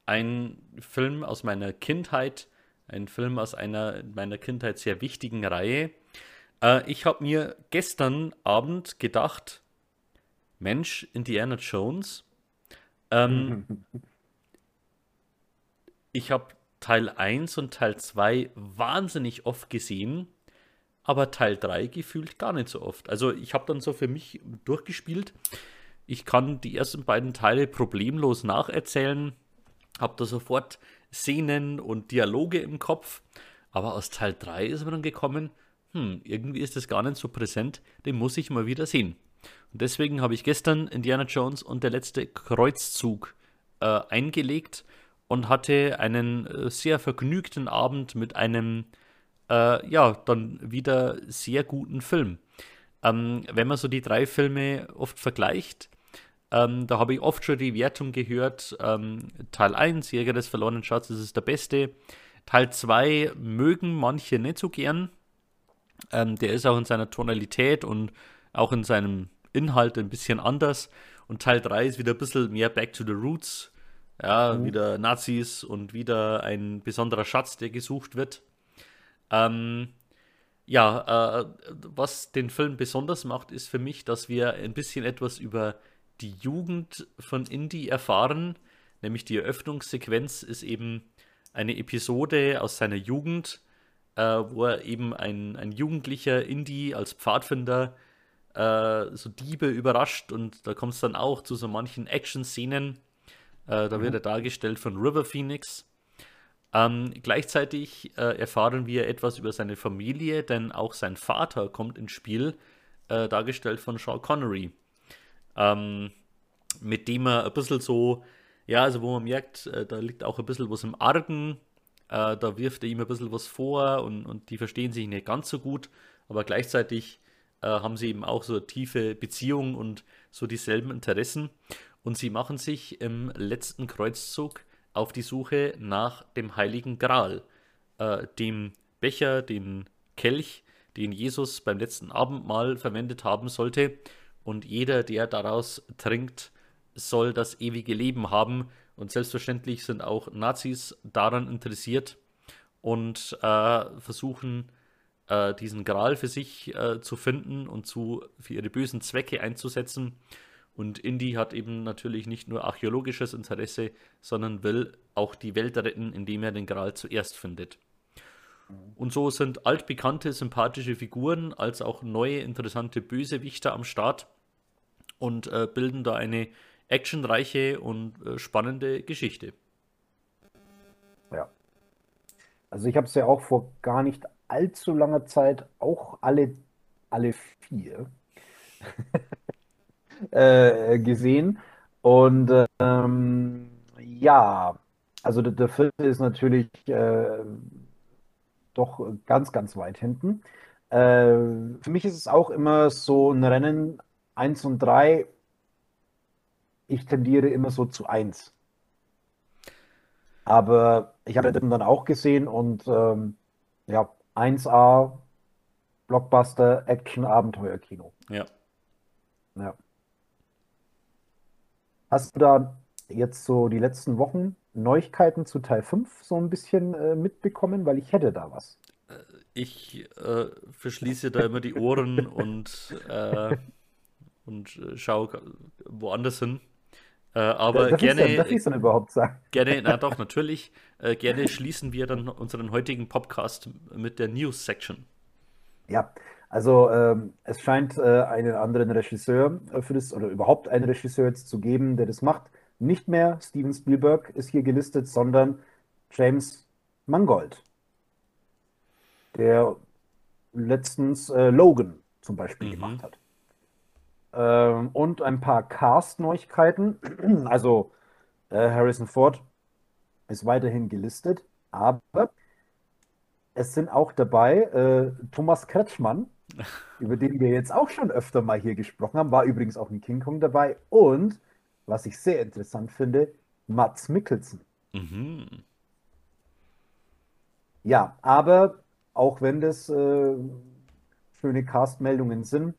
Ein Film aus meiner Kindheit, ein Film aus einer meiner Kindheit sehr wichtigen Reihe. Äh, ich habe mir gestern Abend gedacht, Mensch, Indiana Jones. Ähm, ich habe Teil 1 und Teil 2 wahnsinnig oft gesehen aber Teil 3 gefühlt gar nicht so oft. Also ich habe dann so für mich durchgespielt. Ich kann die ersten beiden Teile problemlos nacherzählen, habe da sofort Szenen und Dialoge im Kopf. aber aus Teil 3 ist man dann gekommen, hm, irgendwie ist das gar nicht so präsent, den muss ich mal wieder sehen. Und deswegen habe ich gestern Indiana Jones und der letzte Kreuzzug äh, eingelegt und hatte einen äh, sehr vergnügten Abend mit einem, äh, ja, dann wieder sehr guten Film. Ähm, wenn man so die drei Filme oft vergleicht, ähm, da habe ich oft schon die Wertung gehört, ähm, Teil 1, Jäger des verlorenen Schatzes ist der beste. Teil 2 mögen manche nicht so gern. Ähm, der ist auch in seiner Tonalität und auch in seinem Inhalt ein bisschen anders. Und Teil 3 ist wieder ein bisschen mehr Back to the Roots. Ja, mhm. wieder Nazis und wieder ein besonderer Schatz, der gesucht wird. Ähm, ja, äh, was den Film besonders macht, ist für mich, dass wir ein bisschen etwas über die Jugend von Indy erfahren. Nämlich die Eröffnungssequenz ist eben eine Episode aus seiner Jugend, äh, wo er eben ein, ein jugendlicher Indy als Pfadfinder äh, so Diebe überrascht und da kommt es dann auch zu so manchen Action-Szenen. Äh, da mhm. wird er dargestellt von River Phoenix. Ähm, gleichzeitig äh, erfahren wir etwas über seine Familie, denn auch sein Vater kommt ins Spiel, äh, dargestellt von Sean Connery. Ähm, mit dem er ein bisschen so, ja, also wo man merkt, äh, da liegt auch ein bisschen was im Argen. Äh, da wirft er ihm ein bisschen was vor und, und die verstehen sich nicht ganz so gut, aber gleichzeitig äh, haben sie eben auch so tiefe Beziehungen und so dieselben Interessen. Und sie machen sich im letzten Kreuzzug auf die Suche nach dem Heiligen Gral, äh, dem Becher, den Kelch, den Jesus beim letzten Abendmahl verwendet haben sollte. Und jeder, der daraus trinkt, soll das ewige Leben haben. Und selbstverständlich sind auch Nazis daran interessiert und äh, versuchen äh, diesen Gral für sich äh, zu finden und zu, für ihre bösen Zwecke einzusetzen. Und Indy hat eben natürlich nicht nur archäologisches Interesse, sondern will auch die Welt retten, indem er den Gral zuerst findet. Und so sind altbekannte, sympathische Figuren als auch neue, interessante Bösewichter am Start und äh, bilden da eine actionreiche und äh, spannende Geschichte. Ja. Also ich habe es ja auch vor gar nicht allzu langer Zeit auch alle, alle vier äh, gesehen. Und ähm, ja, also der, der vierte ist natürlich äh, doch ganz, ganz weit hinten. Äh, für mich ist es auch immer so ein Rennen 1 und 3. Ich tendiere immer so zu 1. Aber ich habe den dann auch gesehen und ähm, ja, 1A Blockbuster Action Abenteuer Kino. Ja. Ja. Hast du da jetzt so die letzten Wochen Neuigkeiten zu Teil 5 so ein bisschen äh, mitbekommen? Weil ich hätte da was. Äh, ich äh, verschließe da immer die Ohren und, äh, und äh, schaue woanders hin. Äh, aber darf gerne. Ich darf ich dann überhaupt sagen? Gerne, na doch, natürlich. Äh, gerne schließen wir dann unseren heutigen Podcast mit der News-Section. Ja, also ähm, es scheint äh, einen anderen Regisseur äh, für das, oder überhaupt einen Regisseur jetzt zu geben, der das macht. Nicht mehr Steven Spielberg ist hier gelistet, sondern James Mangold, der letztens äh, Logan zum Beispiel mhm. gemacht hat. Ähm, und ein paar Cast-Neuigkeiten. Also äh, Harrison Ford ist weiterhin gelistet, aber es sind auch dabei äh, Thomas Kretschmann, über den wir jetzt auch schon öfter mal hier gesprochen haben, war übrigens auch in King Kong dabei und, was ich sehr interessant finde, Mats Mikkelsen. Mhm. Ja, aber auch wenn das äh, schöne Cast-Meldungen sind,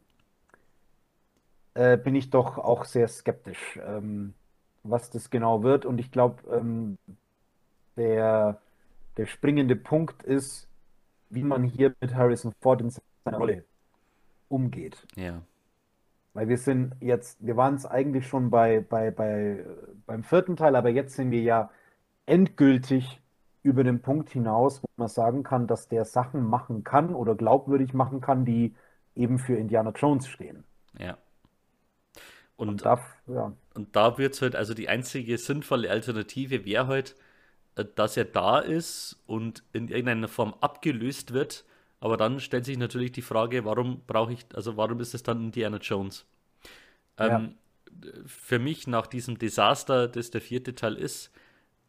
äh, bin ich doch auch sehr skeptisch, ähm, was das genau wird. Und ich glaube, ähm, der, der springende Punkt ist, wie man hier mit Harrison Ford in seiner Rolle umgeht. Ja. Weil wir sind jetzt, wir waren es eigentlich schon bei, bei, bei, beim vierten Teil, aber jetzt sind wir ja endgültig über den Punkt hinaus, wo man sagen kann, dass der Sachen machen kann oder glaubwürdig machen kann, die eben für Indiana Jones stehen. Ja. Und, und da, ja. und da wird es halt, also die einzige sinnvolle Alternative wäre halt, äh, dass er da ist und in irgendeiner Form abgelöst wird. Aber dann stellt sich natürlich die Frage, warum brauche ich, also warum ist es dann Indiana Jones? Ähm, ja. Für mich nach diesem Desaster, das der vierte Teil ist,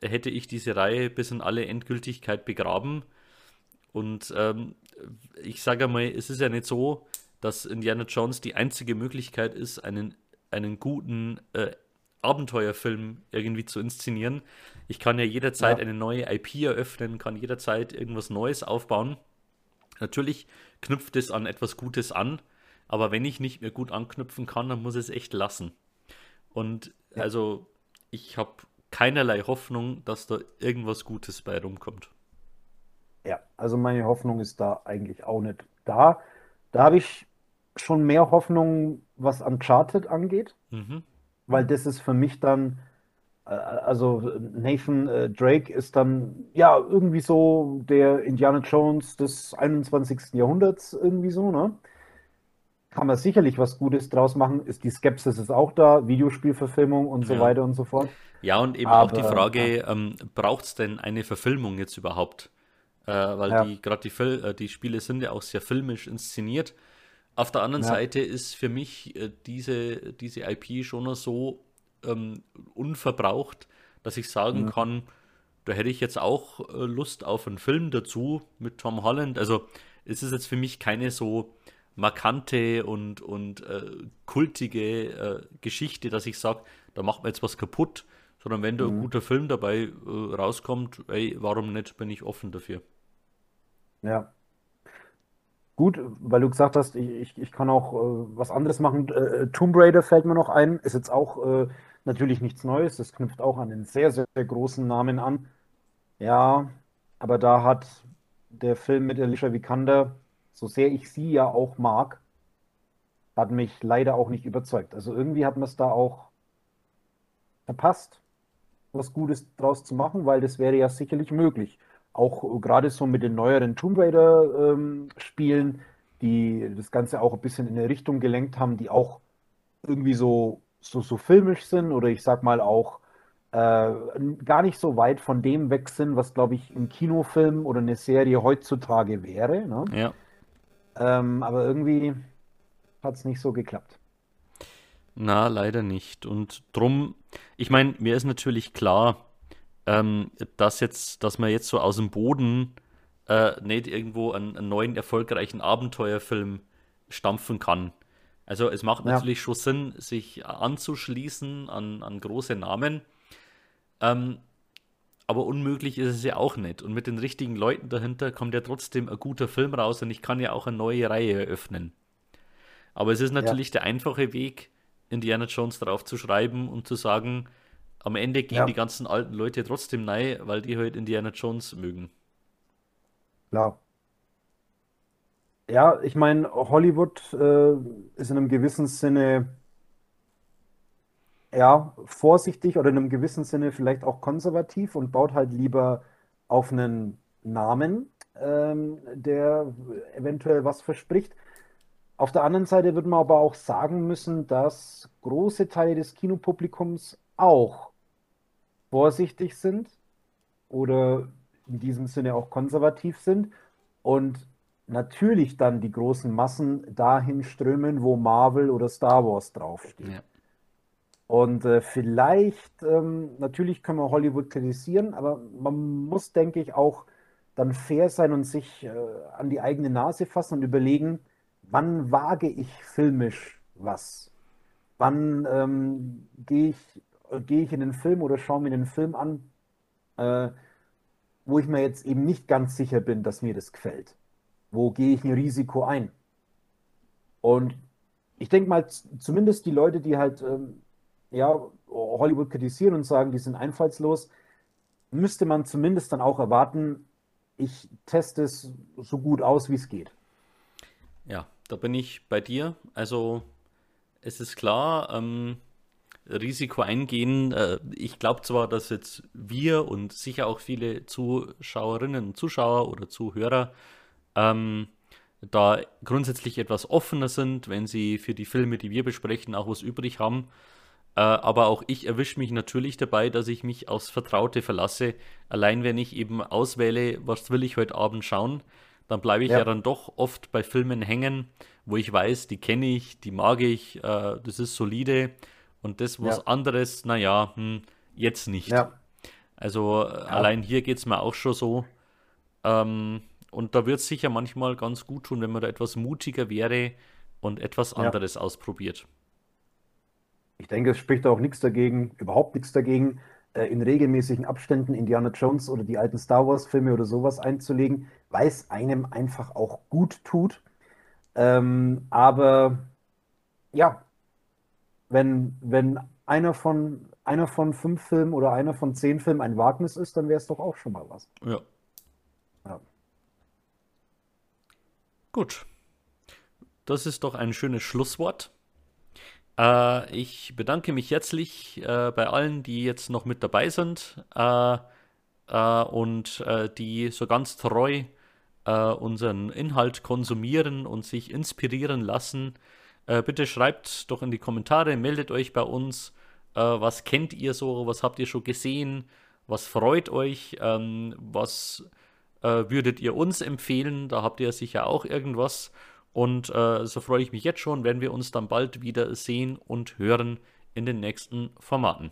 hätte ich diese Reihe bis in alle Endgültigkeit begraben. Und ähm, ich sage mal, es ist ja nicht so, dass Indiana Jones die einzige Möglichkeit ist, einen, einen guten äh, Abenteuerfilm irgendwie zu inszenieren. Ich kann ja jederzeit ja. eine neue IP eröffnen, kann jederzeit irgendwas Neues aufbauen. Natürlich knüpft es an etwas Gutes an, aber wenn ich nicht mehr gut anknüpfen kann, dann muss es echt lassen. Und ja. also ich habe keinerlei Hoffnung, dass da irgendwas Gutes bei rumkommt. Ja, also meine Hoffnung ist da eigentlich auch nicht da. Da habe ich schon mehr Hoffnung, was Uncharted angeht, mhm. weil das ist für mich dann, äh, also Nathan äh, Drake ist dann ja irgendwie so der Indiana Jones des 21. Jahrhunderts irgendwie so, ne? Kann man sicherlich was Gutes draus machen. Ist die Skepsis ist auch da, Videospielverfilmung und so weiter und so fort. Ja, und eben Aber, auch die Frage, ähm, braucht es denn eine Verfilmung jetzt überhaupt? Äh, weil ja. die gerade die, äh, die Spiele sind ja auch sehr filmisch inszeniert. Auf der anderen ja. Seite ist für mich äh, diese, diese IP schon noch so ähm, unverbraucht, dass ich sagen mhm. kann, da hätte ich jetzt auch äh, Lust auf einen Film dazu mit Tom Holland. Also es ist jetzt für mich keine so markante und, und äh, kultige äh, Geschichte, dass ich sage, da macht man jetzt was kaputt, sondern wenn da mhm. ein guter Film dabei äh, rauskommt, ey, warum nicht, bin ich offen dafür. Ja. Gut, weil du gesagt hast, ich, ich, kann auch äh, was anderes machen. Äh, Tomb Raider fällt mir noch ein, ist jetzt auch äh, natürlich nichts Neues, das knüpft auch an den sehr, sehr, sehr großen Namen an. Ja, aber da hat der Film mit Alicia Vikander, so sehr ich sie ja auch mag, hat mich leider auch nicht überzeugt. Also irgendwie hat man es da auch verpasst was Gutes draus zu machen, weil das wäre ja sicherlich möglich. Auch gerade so mit den neueren Tomb Raider-Spielen, ähm, die das Ganze auch ein bisschen in eine Richtung gelenkt haben, die auch irgendwie so, so, so filmisch sind oder ich sag mal auch äh, gar nicht so weit von dem weg sind, was glaube ich ein Kinofilm oder eine Serie heutzutage wäre. Ne? Ja. Ähm, aber irgendwie hat es nicht so geklappt. Na, leider nicht. Und drum, ich meine, mir ist natürlich klar, ähm, dass jetzt, dass man jetzt so aus dem Boden äh, nicht irgendwo einen, einen, neuen erfolgreichen Abenteuerfilm stampfen kann. Also es macht ja. natürlich schon Sinn, sich anzuschließen an, an große Namen. Ähm, aber unmöglich ist es ja auch nicht. Und mit den richtigen Leuten dahinter kommt ja trotzdem ein guter Film raus und ich kann ja auch eine neue Reihe eröffnen. Aber es ist natürlich ja. der einfache Weg, Indiana Jones drauf zu schreiben und zu sagen, am Ende gehen ja. die ganzen alten Leute trotzdem nein, weil die halt Indiana Jones mögen. Klar. Ja, ich meine, Hollywood äh, ist in einem gewissen Sinne ja, vorsichtig oder in einem gewissen Sinne vielleicht auch konservativ und baut halt lieber auf einen Namen, ähm, der eventuell was verspricht. Auf der anderen Seite würde man aber auch sagen müssen, dass große Teile des Kinopublikums auch vorsichtig sind oder in diesem Sinne auch konservativ sind und natürlich dann die großen Massen dahin strömen, wo Marvel oder Star Wars draufsteht. Ja. Und äh, vielleicht, ähm, natürlich können wir Hollywood kritisieren, aber man muss, denke ich, auch dann fair sein und sich äh, an die eigene Nase fassen und überlegen, wann wage ich filmisch was? Wann ähm, gehe ich, geh ich in den Film oder schaue mir den Film an, äh, wo ich mir jetzt eben nicht ganz sicher bin, dass mir das gefällt? Wo gehe ich ein Risiko ein? Und ich denke mal, zumindest die Leute, die halt ähm, ja, Hollywood kritisieren und sagen, die sind einfallslos, müsste man zumindest dann auch erwarten, ich teste es so gut aus, wie es geht. Ja, da bin ich bei dir. Also es ist klar, ähm, Risiko eingehen. Äh, ich glaube zwar, dass jetzt wir und sicher auch viele Zuschauerinnen und Zuschauer oder Zuhörer ähm, da grundsätzlich etwas offener sind, wenn sie für die Filme, die wir besprechen, auch was übrig haben. Äh, aber auch ich erwische mich natürlich dabei, dass ich mich aufs Vertraute verlasse. Allein wenn ich eben auswähle, was will ich heute Abend schauen, dann bleibe ich ja. ja. dann doch oft bei Filmen hängen, wo ich weiß, die kenne ich, die mag ich, äh, das ist solide. Und das, was ja. anderes, naja, hm, jetzt nicht. Ja. Also ja. allein hier geht es mir auch schon so. Ähm, und da wird es sicher manchmal ganz gut tun, wenn man da etwas mutiger wäre und etwas anderes ja. ausprobiert. Ich denke, es spricht auch nichts dagegen, überhaupt nichts dagegen, äh, in regelmäßigen Abständen Indiana Jones oder die alten Star Wars-Filme oder sowas einzulegen, weil es einem einfach auch gut tut. Ähm, aber ja, wenn, wenn einer von, einer von fünf Filmen oder einer von zehn Filmen ein Wagnis ist, dann wäre es doch auch schon mal was. Ja. ja. Gut. Das ist doch ein schönes Schlusswort. Äh, ich bedanke mich herzlich äh, bei allen, die jetzt noch mit dabei sind äh, äh und äh, die so ganz treu äh, unseren Inhalt konsumieren und sich inspirieren lassen. Bitte schreibt doch in die Kommentare, meldet euch bei uns. was kennt ihr so? Was habt ihr schon gesehen? Was freut euch? Ähm, was würdet ihr uns empfehlen? Da habt ihr sicher auch irgendwas. Und äh, so freue ich mich jetzt schon, wenn wir uns dann bald wieder sehen und hören in den nächsten Formaten.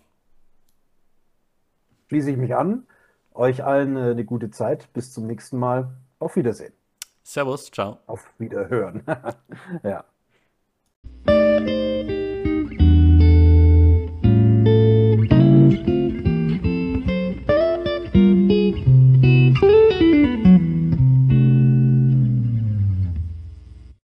Schließe ich mich an. Euch allen äh, eine gute Zeit. Bis zum nächsten Mal. Auf Wiedersehen. Servus, ciao. Auf Wiederhören. ja. Música